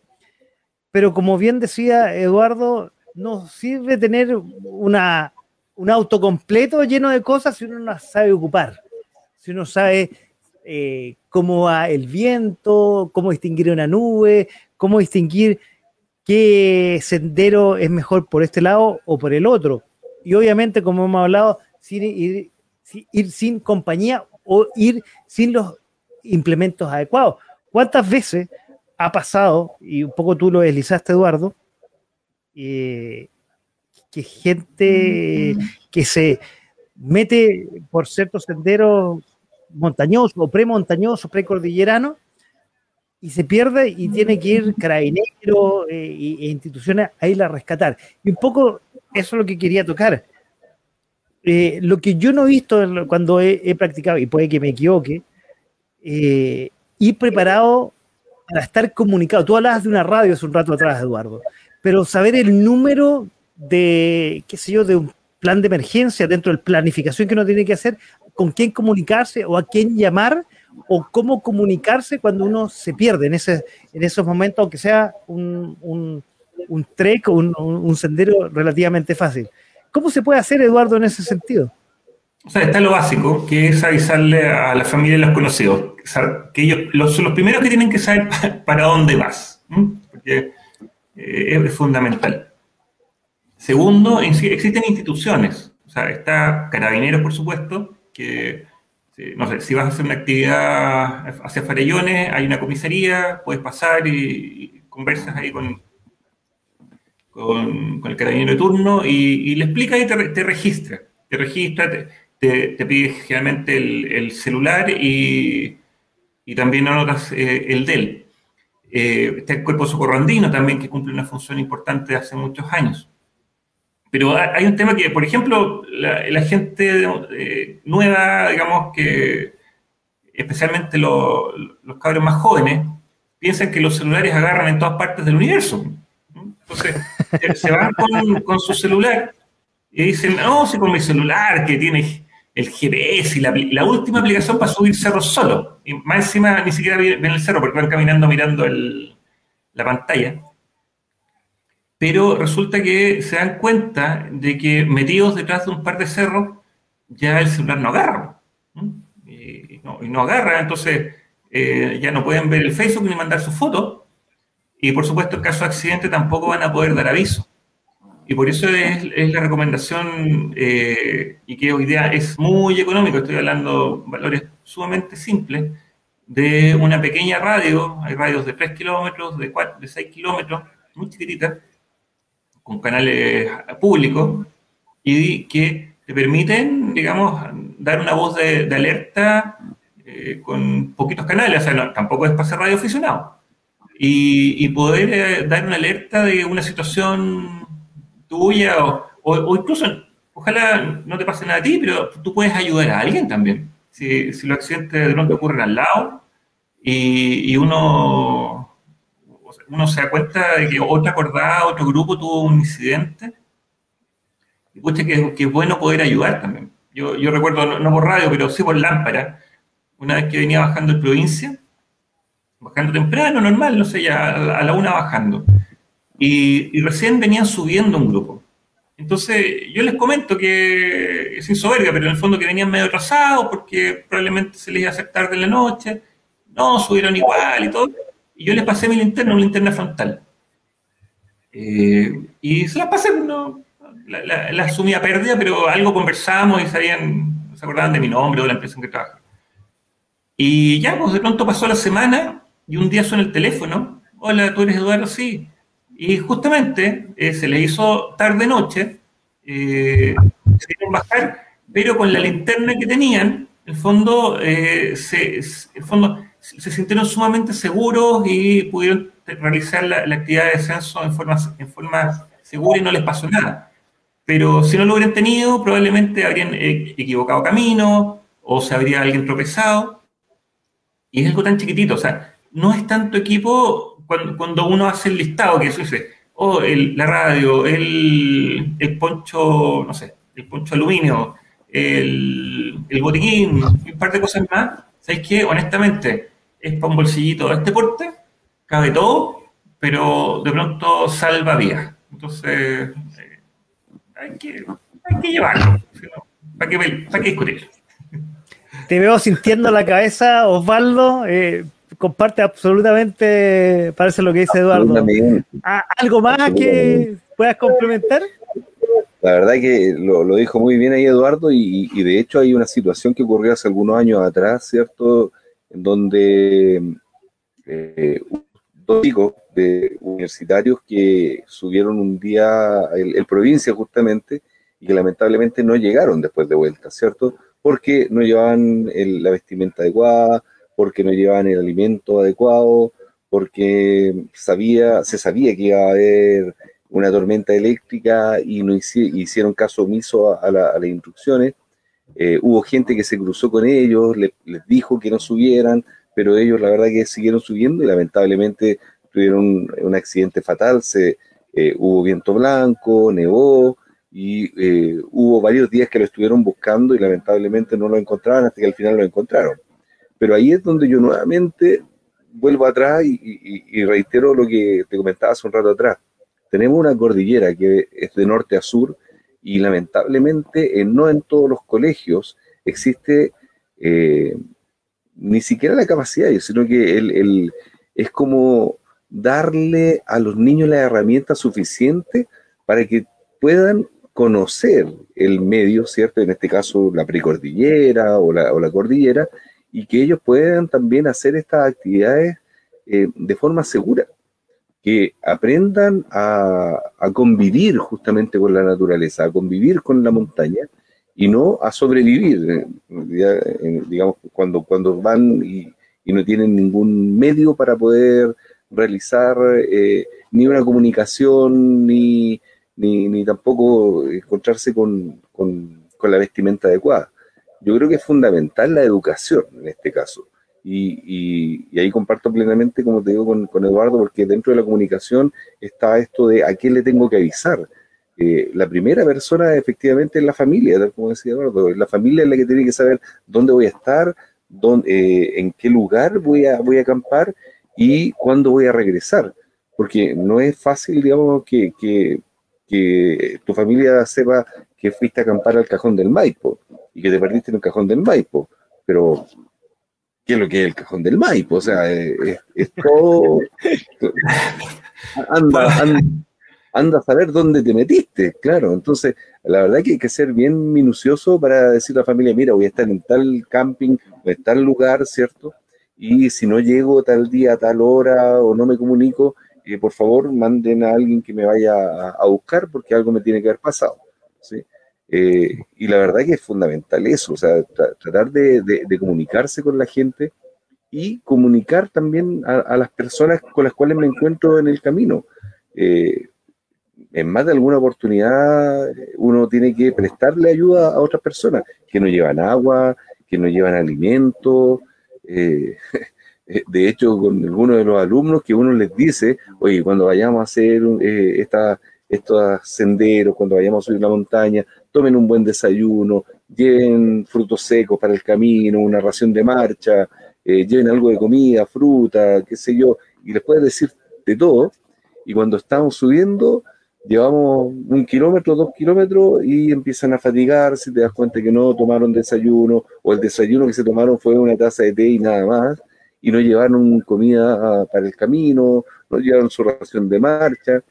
Pero como bien decía Eduardo, no sirve tener una un auto completo lleno de cosas si uno no sabe ocupar, si uno sabe eh, cómo va el viento, cómo distinguir una nube, cómo distinguir qué sendero es mejor por este lado o por el otro. Y obviamente, como hemos hablado, sin ir, ir sin compañía o ir sin los implementos adecuados. ¿Cuántas veces ha pasado, y un poco tú lo deslizaste, Eduardo, eh, que gente que se mete por ciertos senderos montañosos o premontañosos, precordilleranos, y se pierde y tiene que ir carabineros eh, e instituciones a ir a rescatar. Y un poco eso es lo que quería tocar. Eh, lo que yo no he visto cuando he, practicado, y puede que me equivoque, eh, ir preparado para estar comunicado. Tú hablabas de una radio hace un rato atrás, Eduardo, pero saber el número de, qué sé yo, de un plan de emergencia, dentro de la planificación que uno tiene que hacer, con quién comunicarse o a quién llamar o cómo comunicarse cuando uno se pierde en, ese, en esos momentos, aunque sea un, un, un trek, un, un sendero relativamente fácil. ¿Cómo se puede hacer, Eduardo, en ese sentido? O sea, está lo básico, que es avisarle a la familia y los conocidos, que ellos los, son los primeros que tienen que saber para dónde vas, porque eh, es fundamental. Segundo, existen instituciones. O sea, está Carabineros, por supuesto, que, no sé, si vas a hacer una actividad hacia Farellones, hay una comisaría, puedes pasar y, conversas ahí con, con, el carabinero de turno y, le explica y te, registra. Te registra, te, pide generalmente el, celular y, también anotas eh, el DEL. Eh, está el Cuerpo Socorro Andino también, que cumple una función importante hace muchos años. Pero hay un tema que, por ejemplo, la, gente eh, nueva, digamos que especialmente los cabros más jóvenes, piensan que los celulares agarran en todas partes del universo. Entonces, se van con, su celular y dicen, no, si con mi celular que tiene el GPS y la, última aplicación para subir cerros solo. Y más encima ni siquiera ven el cerro porque van caminando mirando la pantalla pero resulta que se dan cuenta de que metidos detrás de un par de cerros, ya el celular no agarra. Y, no, agarra, entonces eh, ya no pueden ver el Facebook ni mandar sus fotos. Y por supuesto, en caso de accidente tampoco van a poder dar aviso. Y por eso es, la recomendación, eh, y que hoy día es muy económico, estoy hablando valores sumamente simples, de una pequeña radio, hay radios de 3 kilómetros, de, 4, de 6 kilómetros, muy chiquititas, con canales públicos y que te permiten, digamos, dar una voz de, alerta eh, con poquitos canales, o sea, tampoco es para ser radio aficionado. Y, poder eh, dar una alerta de una situación tuya o, o, incluso, ojalá no te pase nada a ti, pero tú puedes ayudar a alguien también. Si, si los accidentes de pronto ocurren al lado y, y uno, uno se da cuenta de que otra acordada, otro grupo tuvo un incidente, y pucha que, que es bueno poder ayudar también. Yo, yo recuerdo, no, por radio, pero sí por lámpara, una vez que venía bajando en provincia, bajando temprano, normal, no sé, ya a la, una bajando. Y, y, recién venían subiendo un grupo. Entonces, yo les comento que, sin soberbia, pero en el fondo que venían medio atrasados porque probablemente se les iba a hacer tarde en la noche. No, subieron igual y todo. Y yo les pasé mi linterna, una linterna frontal. Eh, y se las pasé, no, la, la, asumía pérdida, pero algo conversamos y sabían, se acordaban de mi nombre o de la empresa en que trabajo. Y ya, pues de pronto pasó la semana y un día suena el teléfono. Hola, ¿tú eres Eduardo? Sí. Y justamente eh, se le hizo tarde-noche, eh, se querían bajar, pero con la linterna que tenían, en el fondo, eh, se, el fondo se sintieron sumamente seguros y pudieron realizar la, actividad de descenso en forma, en forma segura y no les pasó nada. Pero si no lo hubieran tenido, probablemente habrían eh, equivocado camino o se habría alguien tropezado. Y es algo tan chiquitito, o sea, no es tanto equipo cuando, uno hace el listado, que eso dice, oh, la radio, el, el, poncho, no sé, el poncho aluminio, el, el botiquín, un par de cosas más. ¿Sabéis qué? Honestamente, es para un bolsillito de este porte, cabe todo, pero de pronto salva vías. Entonces, hay que, hay que llevarlo. ¿Para qué, para qué discutir? Te veo sintiendo la cabeza, Osvaldo. Eh, comparte absolutamente, parece lo que dice Eduardo. Ah, ¿Algo más que puedas complementar? La verdad que lo, lo dijo muy bien ahí Eduardo y, y, de hecho hay una situación que ocurrió hace algunos años atrás, ¿cierto? En donde eh, dos chicos de universitarios que subieron un día el, provincia justamente y que lamentablemente no llegaron después de vuelta, ¿cierto? Porque no llevaban la vestimenta adecuada, porque no llevaban el alimento adecuado, porque sabía, se sabía que iba a haber una tormenta eléctrica y no hicieron caso omiso a, las instrucciones. Eh, hubo gente que se cruzó con ellos, les dijo que no subieran, pero ellos la verdad que siguieron subiendo y lamentablemente tuvieron un accidente fatal, se, eh, hubo viento blanco, nevó y eh, hubo varios días que lo estuvieron buscando y lamentablemente no lo encontraban hasta que al final lo encontraron. Pero ahí es donde yo nuevamente vuelvo atrás y, reitero lo que te comentaba hace un rato atrás. Tenemos una cordillera que es de norte a sur y lamentablemente no en todos los colegios existe eh, ni siquiera la capacidad, sino que el, es como darle a los niños la herramienta suficiente para que puedan conocer el medio, ¿cierto? En este caso, la precordillera o la, o la cordillera, y que ellos puedan también hacer estas actividades eh, de forma segura, que aprendan a, a, convivir justamente con la naturaleza, a convivir con la montaña y no a sobrevivir, eh, digamos, cuando, cuando van y, y no tienen ningún medio para poder realizar eh, ni una comunicación, ni, ni, tampoco encontrarse con, con, la vestimenta adecuada. Yo creo que es fundamental la educación en este caso. Y, y, ahí comparto plenamente, como te digo, con, con, Eduardo, porque dentro de la comunicación está esto de a quién le tengo que avisar. Eh, la primera persona efectivamente es la familia, tal como decía Eduardo, la familia es la que tiene que saber dónde voy a estar, dónde, eh, en qué lugar voy a, voy a acampar y cuándo voy a regresar. Porque no es fácil, digamos, que, que, tu familia sepa que fuiste a acampar al cajón del Maipo y que te perdiste en el cajón del Maipo. Pero, ¿qué es lo que es el cajón del Maipo? O sea, es, todo... Anda, anda, a saber dónde te metiste, claro. Entonces, la verdad que hay que ser bien minucioso para decir a la familia, mira, voy a estar en tal camping en tal lugar, ¿cierto? y si no llego tal día, tal hora o no me comunico, eh, por favor manden a alguien que me vaya a, buscar porque algo me tiene que haber pasado. ¿sí? Eh, y la verdad que es fundamental eso, o sea, tratar de, comunicarse con la gente y comunicar también a, las personas con las cuales me encuentro en el camino. Eh, en más de alguna oportunidad uno tiene que prestarle ayuda a otras personas que no llevan agua, que no llevan alimentos. Eh, de hecho, con algunos de los alumnos que uno les dice, oye, cuando vayamos a hacer esta, estos senderos, cuando vayamos a subir la montaña, tomen un buen desayuno, lleven frutos secos para el camino, una ración de marcha, eh, lleven algo de comida, fruta, qué sé yo, y les puedes decir de todo. Y cuando estamos subiendo, llevamos un kilómetro, dos kilómetros y empiezan a fatigarse, te das cuenta que no tomaron desayuno o el desayuno que se tomaron fue una taza de té y nada más, y no llevaron comida ah, para el camino, no llevaron su ración de marcha.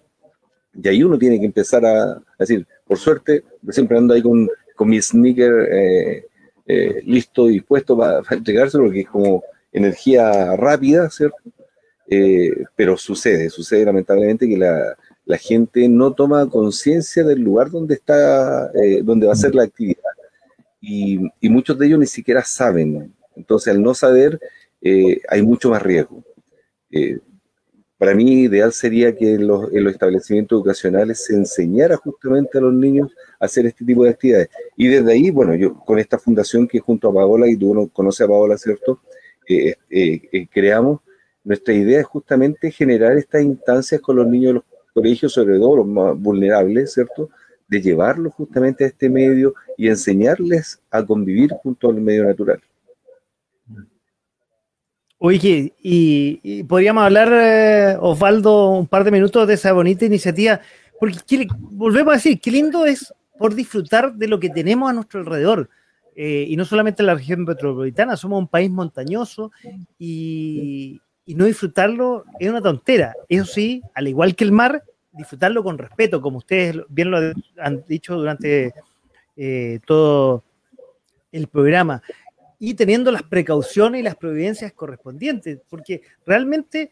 Y ahí uno tiene que empezar a, decir, por suerte, siempre ando ahí con, con mi sneaker eh, eh, listo y dispuesto para, entregárselo, porque es como energía rápida, ¿cierto? Eh, pero sucede, sucede lamentablemente que la, la gente no toma conciencia del lugar donde está, donde va a ser la actividad. Y, y, muchos de ellos ni siquiera saben. Entonces, al no saber, hay mucho más riesgo. Para mí, ideal sería que en los, establecimientos educacionales se enseñara justamente a los niños a hacer este tipo de actividades. Y desde ahí, bueno, yo con esta fundación que junto a Paola, y tú no conoces a Paola, ¿cierto? Eh, eh, eh, creamos, nuestra idea es justamente generar estas instancias con los niños de los colegios, sobre todo los más vulnerables, ¿cierto? De llevarlos justamente a este medio y enseñarles a convivir junto al medio natural. Oye, y, podríamos hablar, eh, Osvaldo, un par de minutos de esa bonita iniciativa, porque volvemos a decir, qué lindo es por disfrutar de lo que tenemos a nuestro alrededor. Eh, y no solamente en la región metropolitana, somos un país montañoso y, no disfrutarlo es una tontera. Eso sí, al igual que el mar, disfrutarlo con respeto, como ustedes bien lo han dicho durante eh, todo el programa y teniendo las precauciones y las providencias correspondientes, porque realmente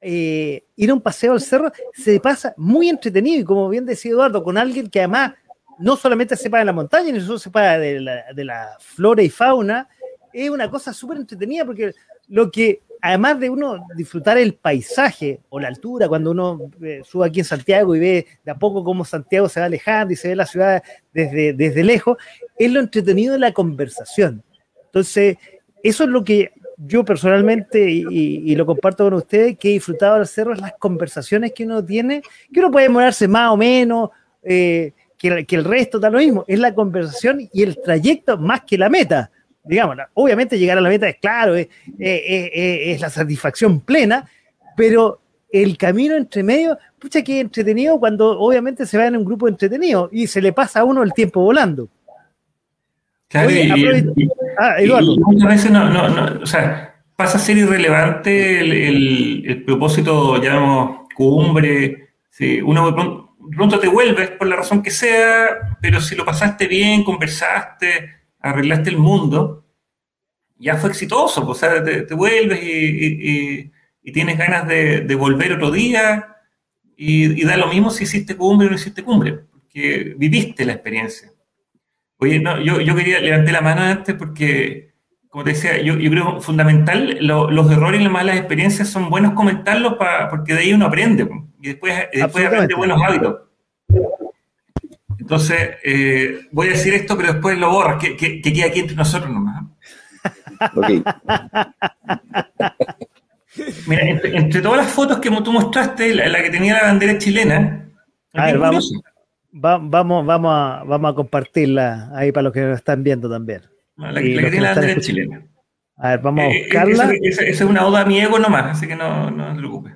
eh, ir a un paseo al cerro se pasa muy entretenido y como bien decía Eduardo, con alguien que además no solamente sepa de la montaña, sino sepa de la, de la flora y fauna, es una cosa súper entretenida porque lo que, además de uno disfrutar el paisaje o la altura, cuando uno eh, sube aquí en Santiago y ve de a poco cómo Santiago se va alejando y se ve la ciudad desde, desde lejos, es lo entretenido de la conversación. Entonces, eso es lo que yo personalmente, y, lo comparto con ustedes, que he disfrutado del cerro, las conversaciones que uno tiene, que uno puede demorarse más o menos, eh, que, el resto da lo mismo, es la conversación y el trayecto más que la meta. Digamos, obviamente llegar a la meta es claro, es, es la satisfacción plena, pero el camino entre medio, pucha que entretenido cuando obviamente se va en un grupo entretenido y se le pasa a uno el tiempo volando. Claro, y, ah, muchas veces no, no, no, o sea, pasa a ser irrelevante el, el, propósito, llamamos, cumbre. Si uno pronto, pronto, te vuelves por la razón que sea, pero si lo pasaste bien, conversaste, arreglaste el mundo, ya fue exitoso. Pues, o sea, te, vuelves y, y, tienes ganas de, de, volver otro día, y, da lo mismo si hiciste cumbre o no hiciste cumbre, porque viviste la experiencia. Oye, no, yo, yo quería levantar la mano antes porque, como te decía, yo, yo creo fundamental, los errores y las malas experiencias son buenos comentarlos para, porque de ahí uno aprende y después, después aprende buenos hábitos. Entonces, eh, voy a decir esto, pero después lo borras, que, que, quede aquí entre nosotros nomás. Okay. Mira, entre, todas las fotos que tú mostraste, la, que tenía la bandera chilena, a ver, vamos, vamos, vamos, a, vamos a compartirla ahí para los que nos están viendo también. La, que tiene la bandera chilena. A ver, vamos a eh, buscarla. Esa, es una oda a mi ego nomás, así que no, no te preocupes.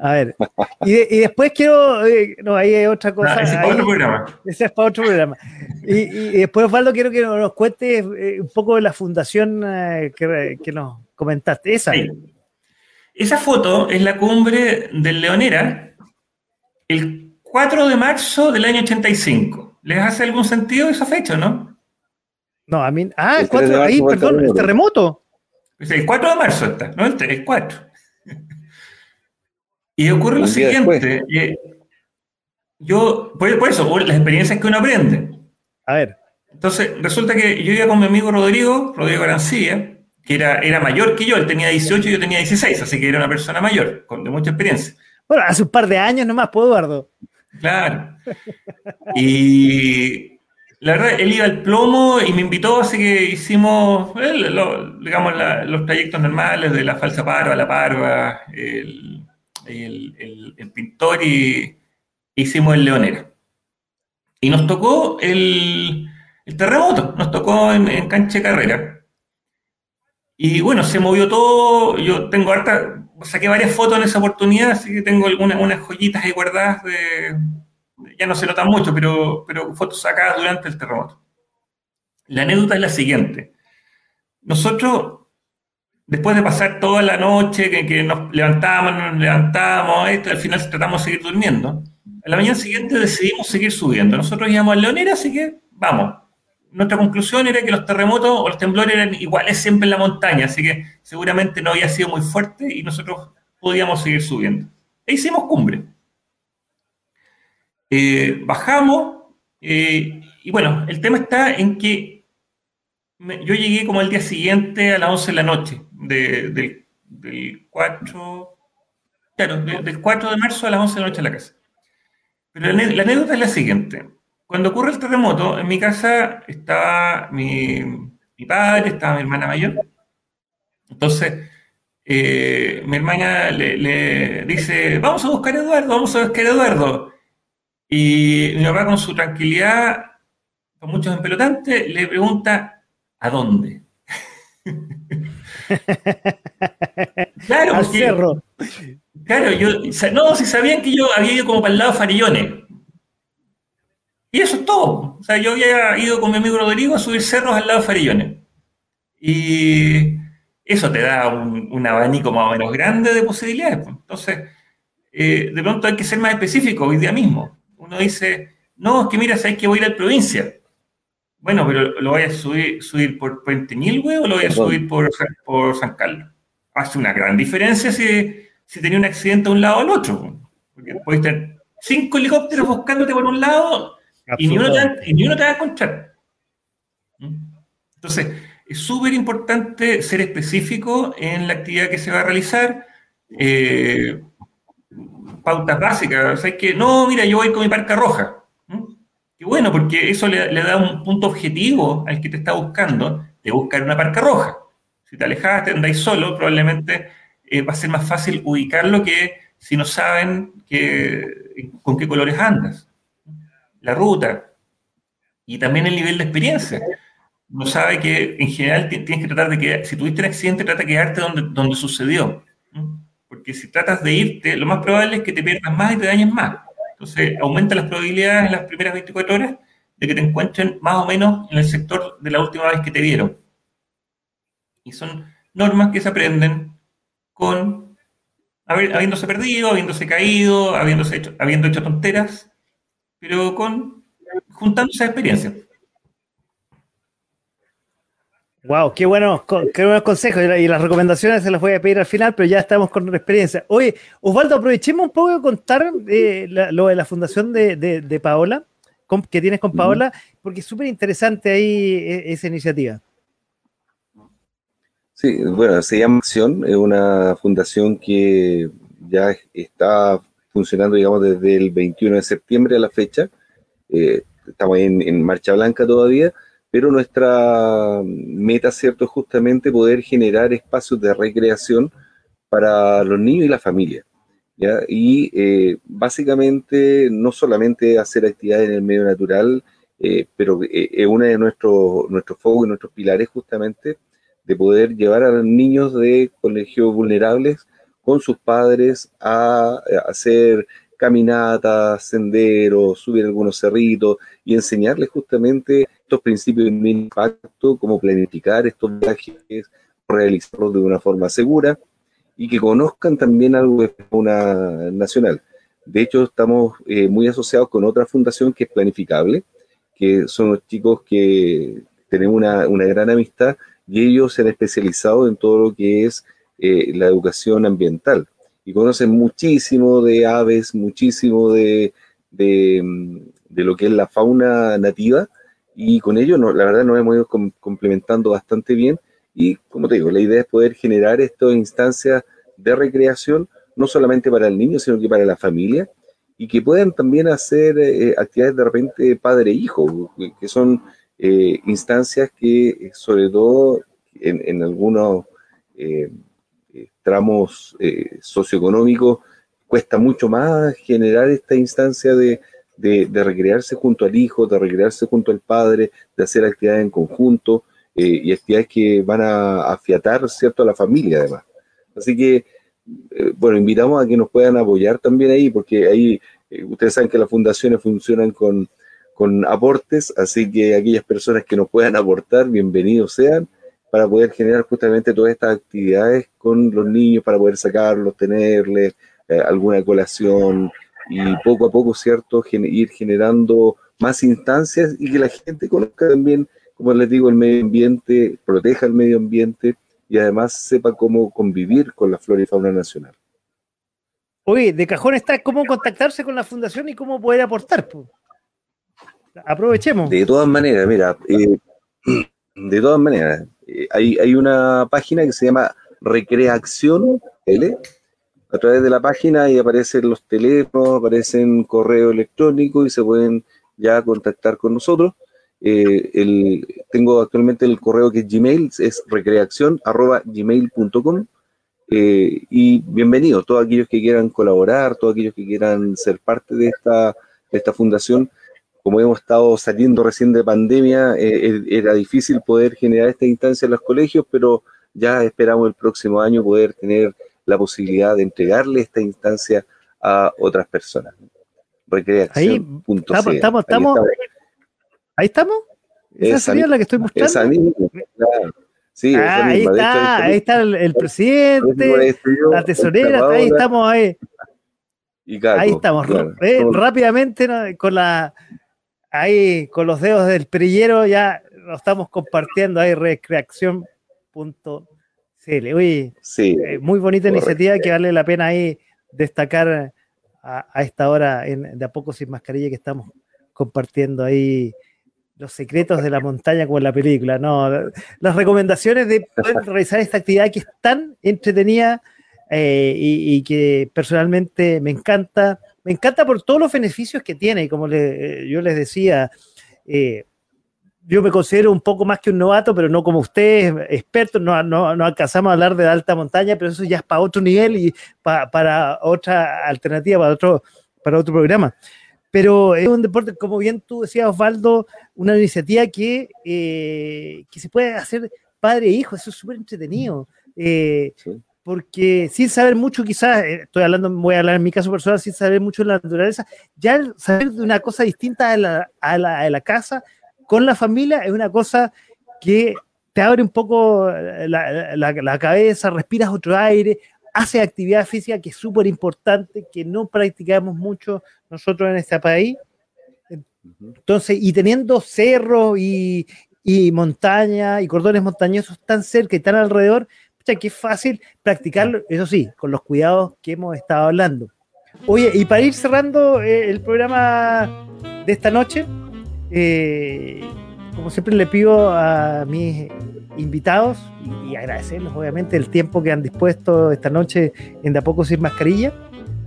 A ver, y, y, después quiero, eh, no, ahí hay otra cosa. ese es para otro programa. Ese es para otro programa. Y, y, después, Osvaldo, quiero que nos cuente eh, un poco de la fundación que, que, nos comentaste. Esa. Esa foto es la cumbre del Leonera, el 4 de marzo del año 85. ¿Les hace algún sentido esa fecha, no? No, a mí. Ah, el 4 ahí, perdón, el terremoto. el 4 de marzo está, no el 3, 4. y ocurre lo siguiente. yo, por, eso, las experiencias que uno aprende. A ver. Entonces, resulta que yo iba con mi amigo Rodrigo, Rodrigo Arancilla, que era, era mayor que yo, él tenía 18 y yo tenía 16, así que era una persona mayor, con de mucha experiencia. Bueno, hace un par de años nomás, ¿puedo, Eduardo? Claro. Y la verdad, él iba al plomo y me invitó, así que hicimos, digamos, los trayectos normales de la falsa parva, la parva, el, pintor y hicimos el leonera. Y nos tocó el, terremoto, nos tocó en, en cancha carrera. Y bueno, se movió todo. Yo tengo harta, saqué varias fotos en esa oportunidad, así que tengo algunas unas joyitas ahí guardadas de. Ya no se notan mucho, pero, pero fotos sacadas durante el terremoto. La anécdota es la siguiente. Nosotros, después de pasar toda la noche, que, nos levantamos, nos levantamos, esto, al final tratamos de seguir durmiendo. A la mañana siguiente decidimos seguir subiendo. Nosotros íbamos a Leonera, así que vamos nuestra conclusión era que los terremotos o los temblores eran iguales siempre en la montaña, así que seguramente no había sido muy fuerte y nosotros podíamos seguir subiendo. E hicimos cumbre. Eh, bajamos eh, y bueno, el tema está en que yo llegué como el día siguiente a las 11 de la noche, del 4, claro, del 4 de marzo a las 11 de la noche en la casa. Pero la anécdota es la siguiente. Cuando ocurre el terremoto, en mi casa estaba mi, padre, estaba mi hermana mayor. Entonces, eh, mi hermana le, dice, vamos a buscar a Eduardo, vamos a buscar a Eduardo. Y mi papá con su tranquilidad, con muchos empelotantes, le pregunta, ¿a dónde? claro, Al cerro. Claro, yo, no, si sabían que yo había ido como para el lado de Farillones. Y eso es todo. O sea, yo había ido con mi amigo Rodrigo a subir cerros al lado de Farillones. Y eso te da un, abanico más o menos grande de posibilidades. Pues. Entonces, eh, de pronto hay que ser más específico hoy día mismo. Uno dice, no, es que mira, sabes que voy a ir a la provincia. Bueno, pero ¿lo voy a subir, subir por Puente Ñilgue o lo voy a subir por, por San Carlos? Hace una gran diferencia si, si tenía un accidente a un lado o al otro. Porque puedes tener cinco helicópteros buscándote por un lado y ni, uno te va, a encontrar. ¿Mm? Entonces, es súper importante ser específico en la actividad que se va a realizar. Eh, pautas básicas. O sea, es que, no, mira, yo voy con mi parca roja. ¿Mm? Qué bueno, porque eso le, da un punto objetivo al que te está buscando de buscar una parca roja. Si te alejas, te andáis solo, probablemente eh, va a ser más fácil ubicarlo que si no saben que, con qué colores andas la ruta y también el nivel de experiencia. Uno sabe que en general tienes que tratar de que, si tuviste un accidente, trata de quedarte donde, donde sucedió. Porque si tratas de irte, lo más probable es que te pierdas más y te dañes más. Entonces, aumenta las probabilidades en las primeras 24 horas de que te encuentren más o menos en el sector de la última vez que te vieron. Y son normas que se aprenden con habiéndose perdido, habiéndose caído, habiéndose hecho, habiendo hecho tonteras pero con juntando esa experiencia. Wow, qué buenos, qué buenos consejos y las recomendaciones se las voy a pedir al final, pero ya estamos con la experiencia. Oye, Osvaldo, aprovechemos un poco de contar eh, lo de la fundación de, Paola, que tienes con Paola, porque es súper interesante ahí e, esa iniciativa. Sí, bueno, se llama Acción, es una fundación que ya está funcionando, digamos, desde el 21 de septiembre a la fecha. Eh, estamos en, en, marcha blanca todavía, pero nuestra meta, ¿cierto?, es justamente poder generar espacios de recreación para los niños y la familia. Y eh, básicamente no solamente hacer actividades en el medio natural, eh, pero es uno de nuestros, nuestros focos y nuestros pilares justamente de poder llevar a los niños de colegios vulnerables con sus padres a, hacer caminatas, senderos, subir algunos cerritos y enseñarles justamente estos principios de impacto, cómo planificar estos viajes, realizarlos de una forma segura y que conozcan también algo de fauna nacional. De hecho, estamos eh, muy asociados con otra fundación que es Planificable, que son los chicos que tenemos una, una gran amistad y ellos se han especializado en todo lo que es eh, la educación ambiental. Y conocen muchísimo de aves, muchísimo de, de, lo que es la fauna nativa y con ello no, la verdad nos hemos ido complementando bastante bien. Y como te digo, la idea es poder generar estas instancias de recreación, no solamente para el niño, sino que para la familia, y que puedan también hacer eh, actividades de repente padre-hijo, que son eh, instancias que sobre todo en, algunos eh, tramos socioeconómicos cuesta mucho más generar esta instancia de, de, recrearse junto al hijo, de recrearse junto al padre, de hacer actividades en conjunto y actividades que van a afiatar, ¿cierto?, a la familia además. Así que eh, bueno, invitamos a que nos puedan apoyar también ahí, porque ahí eh, ustedes saben que las fundaciones funcionan con, con aportes, así que aquellas personas que nos puedan aportar, bienvenidos sean, para poder generar justamente todas estas actividades con los niños, para poder sacarlos, tenerles eh, alguna colación y poco a poco, ¿cierto?, ir generando más instancias y que la gente conozca también, como les digo, el medio ambiente, proteja el medio ambiente y además sepa cómo convivir con la flora y fauna nacional. Oye, de cajón está cómo contactarse con la fundación y cómo poder aportar. Aprovechemos. De todas maneras, mira, eh, de todas maneras, eh, hay, hay, una página que se llama Recreación L. A través de la página y aparecen los teléfonos, aparecen correo electrónico y se pueden ya contactar con nosotros. Eh, tengo actualmente el correo que es Gmail, es recreación.gmail.com. Eh, y bienvenidos todos aquellos que quieran colaborar, todos aquellos que quieran ser parte de esta, de esta fundación. Como hemos estado saliendo recién de pandemia, eh, era difícil poder generar esta instancia en los colegios, pero ya esperamos el próximo año poder tener la posibilidad de entregarle esta instancia a otras personas. Recreación.com. Estamos, estamos, Ahí estamos. ¿Esa, sería la que estoy mostrando? Esa misma, Sí, ah, ahí está, ahí está el, presidente, la tesorera, ahí estamos ahí. ahí estamos, eh, rápidamente con la ahí con los dedos del perillero ya lo estamos compartiendo ahí recreación.cl. Oye, sí, eh, muy bonita iniciativa que vale la pena ahí destacar a, a esta hora en, de a poco sin mascarilla que estamos compartiendo ahí los secretos de la montaña como en la película, no. Las recomendaciones de poder realizar esta actividad que es tan entretenida eh, y, que personalmente me encanta. Me encanta por todos los beneficios que tiene, como le, yo les decía, eh, yo me considero un poco más que un novato, pero no como ustedes, expertos, no, no, alcanzamos a hablar de alta montaña, pero eso ya es para otro nivel y para otra alternativa, para otro, para otro programa pero es un deporte, como bien tú decías, Osvaldo, una iniciativa que, eh, que se puede hacer padre e hijo, eso es súper entretenido. Eh, porque sin saber mucho, quizás, eh, estoy hablando, voy a hablar en mi caso personal, sin saber mucho de la naturaleza, ya saber de una cosa distinta a la, a la, la casa con la familia es una cosa que te abre un poco la, la, la, cabeza, respiras otro aire, hace actividad física que es súper importante, que no practicamos mucho nosotros en este país. Entonces, y teniendo cerros y, y montañas y cordones montañosos tan cerca y tan alrededor, que es fácil practicarlo, eso sí, con los cuidados que hemos estado hablando. Oye, y para ir cerrando eh, el programa de esta noche, eh, como siempre le pido a mis invitados y, agradecerles obviamente el tiempo que han dispuesto esta noche en De a poco sin mascarilla,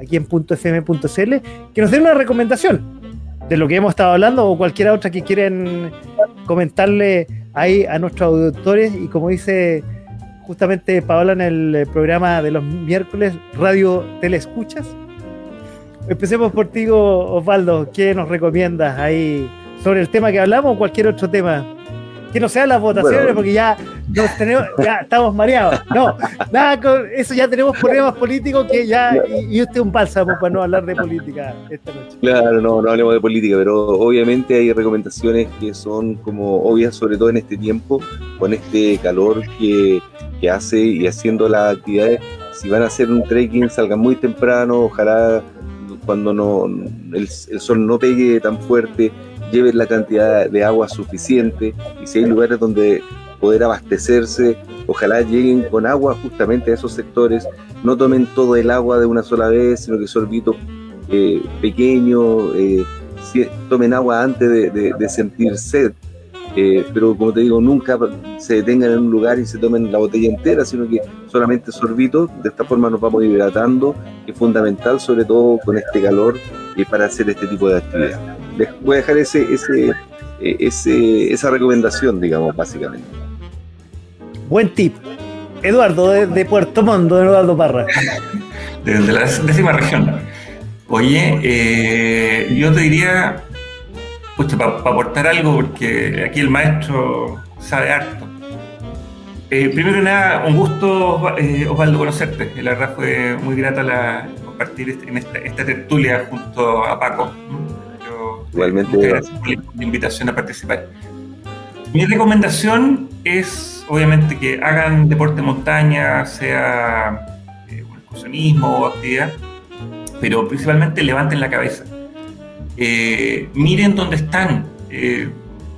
aquí en .fm.cl, que nos den una recomendación de lo que hemos estado hablando o cualquier otra que quieren comentarle ahí a nuestros auditores y como dice justamente Paola en el programa de los miércoles, Radio Telescuchas. Empecemos por ti, Osvaldo. ¿Qué nos recomiendas ahí sobre el tema que hablamos o cualquier otro tema? que no sean las votaciones porque ya nos tenemos, ya estamos mareados. No, nada con eso ya tenemos problemas políticos que ya, y, usted es un bálsamo para no hablar de política esta noche. Claro, no, no hablemos de política, pero obviamente hay recomendaciones que son como obvias, sobre todo en este tiempo, con este calor que, que hace y haciendo las actividades. Si van a hacer un trekking, salgan muy temprano, ojalá cuando no el, el sol no pegue tan fuerte, lleven la cantidad de agua suficiente. Y si hay lugares donde poder abastecerse, ojalá lleguen con agua justamente a esos sectores, no tomen todo el agua de una sola vez, sino que sorbitos eh, pequeños, eh, tomen agua antes de, sentir sed, eh, pero como te digo, nunca se detengan en un lugar y se tomen la botella entera, sino que solamente sorbitos, de esta forma nos vamos hidratando, que es fundamental, sobre todo con este calor, y para hacer este tipo de actividad. voy a dejar ese, ese, eh, ese, esa recomendación, digamos, básicamente. Buen tip. Eduardo, de, Puerto Montt, Eduardo Parra. Desde la décima región. Oye, eh, yo te diría para aportar algo, porque aquí el maestro sabe harto. Eh, primero que nada, un gusto, eh, Osvaldo, conocerte. La verdad fue muy grata la, compartir este, en esta, tertulia junto a Paco. Igualmente. Gracias por la invitación a participar. Mi recomendación es, obviamente, que hagan deporte de montaña, sea eh, un excursionismo o actividad, pero principalmente levanten la cabeza eh, miren dónde están. Eh,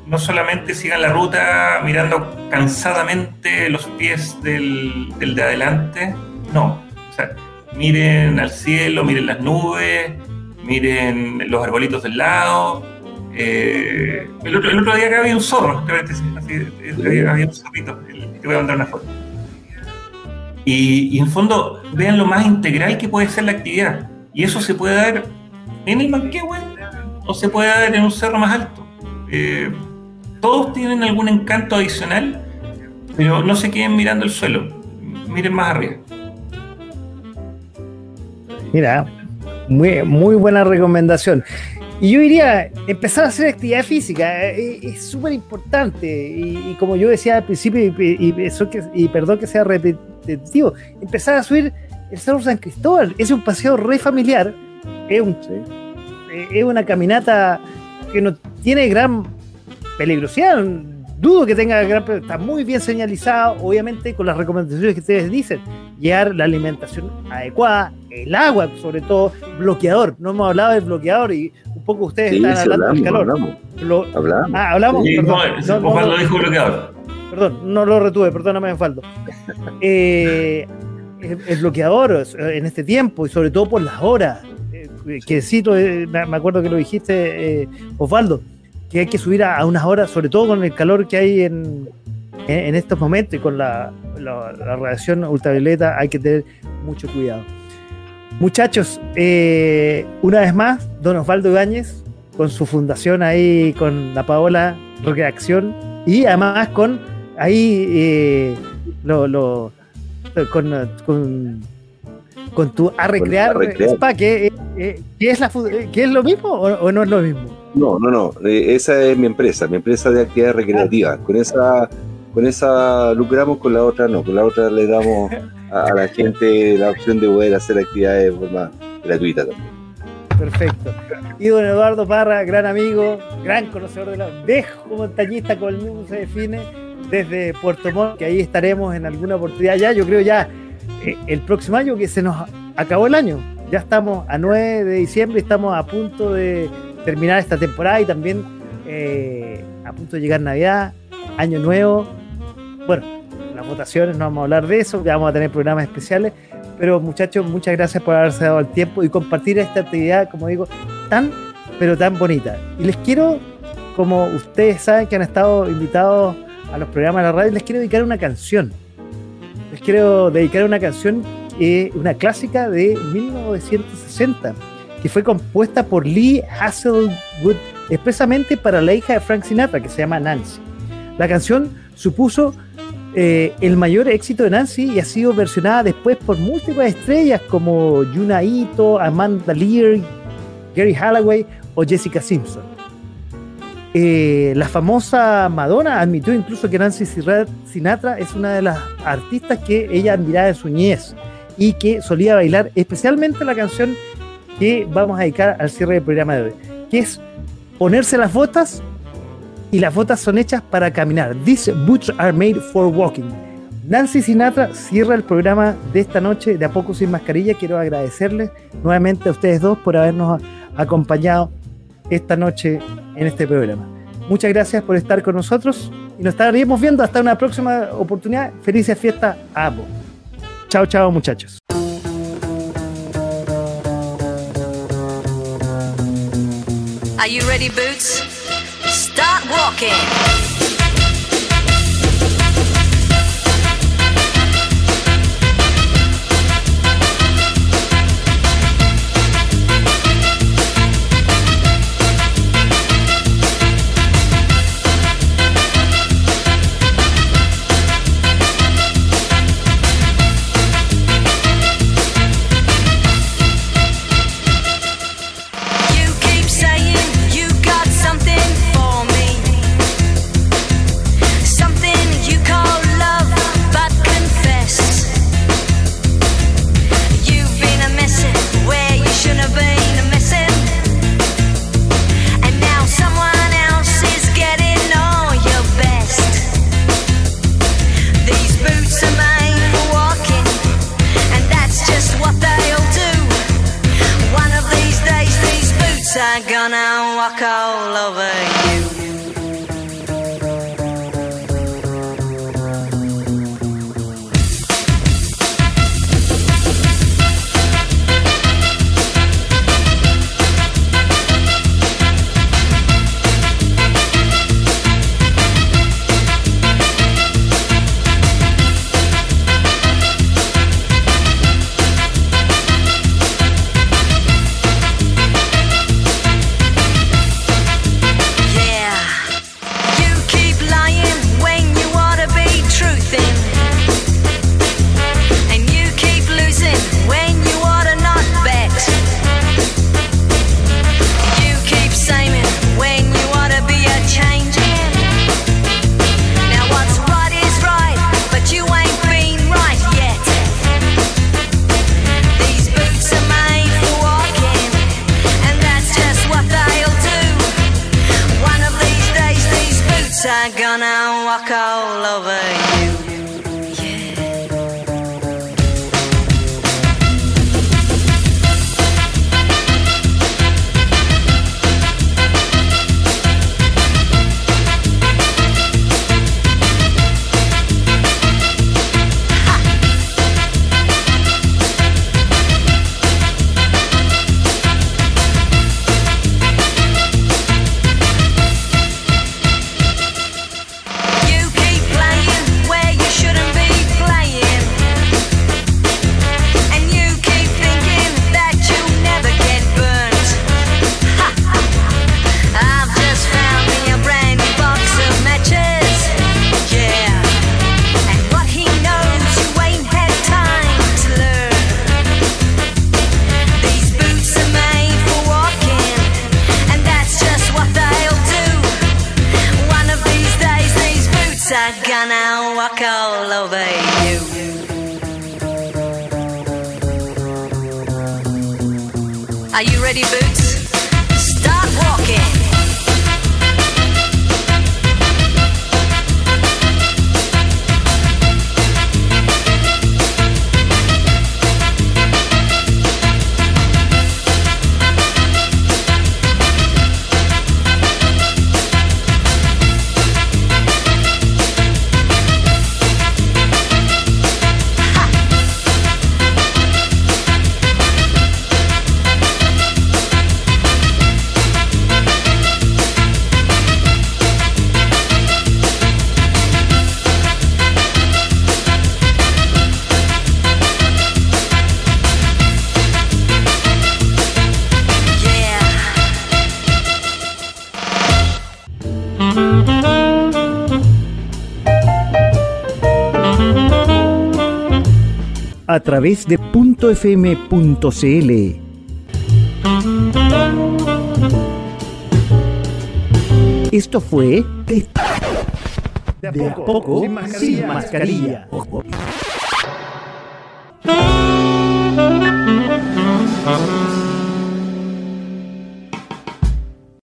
no solamente sigan la ruta mirando cansadamente los pies del, de adelante, no. O sea, miren al cielo, miren las nubes, miren los arbolitos del lado. Eh, el, otro, día acá había un zorro, había un zorrito, te voy a mandar una foto. Y, y, en fondo, vean lo más integral que puede ser la actividad. Y eso se puede dar en el Manquehue o se puede dar en un cerro más alto. Eh, todos tienen algún encanto adicional, pero no se queden mirando el suelo, miren más arriba. Mira, muy, muy buena recomendación. Y yo diría, empezar a hacer actividad física eh, es súper importante. Y, como yo decía al principio, y, eso que, y perdón que sea repetitivo, empezar a subir el Cerro San Cristóbal. Es un paseo re familiar. Es un, eh, es una caminata que no tiene gran peligrosidad. Dudo que tenga gran. Está muy bien señalizado, obviamente, con las recomendaciones que ustedes dicen. Llevar la alimentación adecuada, el agua, sobre todo, bloqueador. No hemos hablado del bloqueador y un poco ustedes están hablando del calor. Hablamos. hablamos. Ah, hablamos. perdón, no, dijo bloqueador. Perdón, no lo retuve, perdóname, faldo. Eh, el bloqueador en este tiempo y sobre todo por las horas que cito, eh, me acuerdo que lo dijiste, eh, Osvaldo, que hay que subir a, unas horas, sobre todo con el calor que hay en, en, estos momentos y con la, la, radiación ultravioleta, hay que tener mucho cuidado. Muchachos, eh, una vez más, don Osvaldo Ibáñez, con su fundación ahí, con la Paola Recreación, y además con ahí lo, con con tu a recrear, spa, que, eh, es la, que es lo mismo o, no es lo mismo? No, no, no. Eh, esa es mi empresa, mi empresa de actividades recreativas. Con esa, con esa lucramos, con la otra no. Con la otra le damos a, la gente la opción de poder hacer actividades de forma gratuita también. Perfecto. Y don Eduardo Parra, gran amigo, gran conocedor de la dejo montañista, como el mismo se define, desde Puerto Montt, que ahí estaremos en alguna oportunidad ya, yo creo ya eh, el próximo año que se nos acabó el año. Ya estamos a 9 de diciembre, estamos a punto de terminar esta temporada y también eh, a punto de llegar Navidad, Año Nuevo. Bueno, las votaciones, no vamos a hablar de eso, ya vamos a tener programas especiales. Pero muchachos, muchas gracias por haberse dado el tiempo y compartir esta actividad, como digo, tan, pero tan bonita. Y les quiero, como ustedes saben que han estado invitados a los programas de la radio, les quiero dedicar una canción quiero dedicar una canción, eh, una clásica de 1960, que fue compuesta por Lee Hasselwood expresamente para la hija de Frank Sinatra, que se llama Nancy. La canción supuso eh, el mayor éxito de Nancy y ha sido versionada después por múltiples estrellas como Yuna Ito, Amanda Lear, Gary Halloway o Jessica Simpson. Eh, la famosa Madonna admitió incluso que Nancy Sinatra es una de las artistas que ella admiraba en su niñez y que solía bailar especialmente la canción que vamos a dedicar al cierre del programa de hoy, que es ponerse las botas y las botas son hechas para caminar. These boots are made for walking. Nancy Sinatra cierra el programa de esta noche de A Poco Sin Mascarilla. Quiero agradecerles nuevamente a ustedes dos por habernos acompañado esta noche en este programa. Muchas gracias por estar con nosotros y nos estaremos viendo hasta una próxima oportunidad. Felices fiesta a ambos. Chao, chao muchachos. Are you ready, Boots? Start walking. Través de .fm.cl. Esto fue de, a poco, sin mascarilla.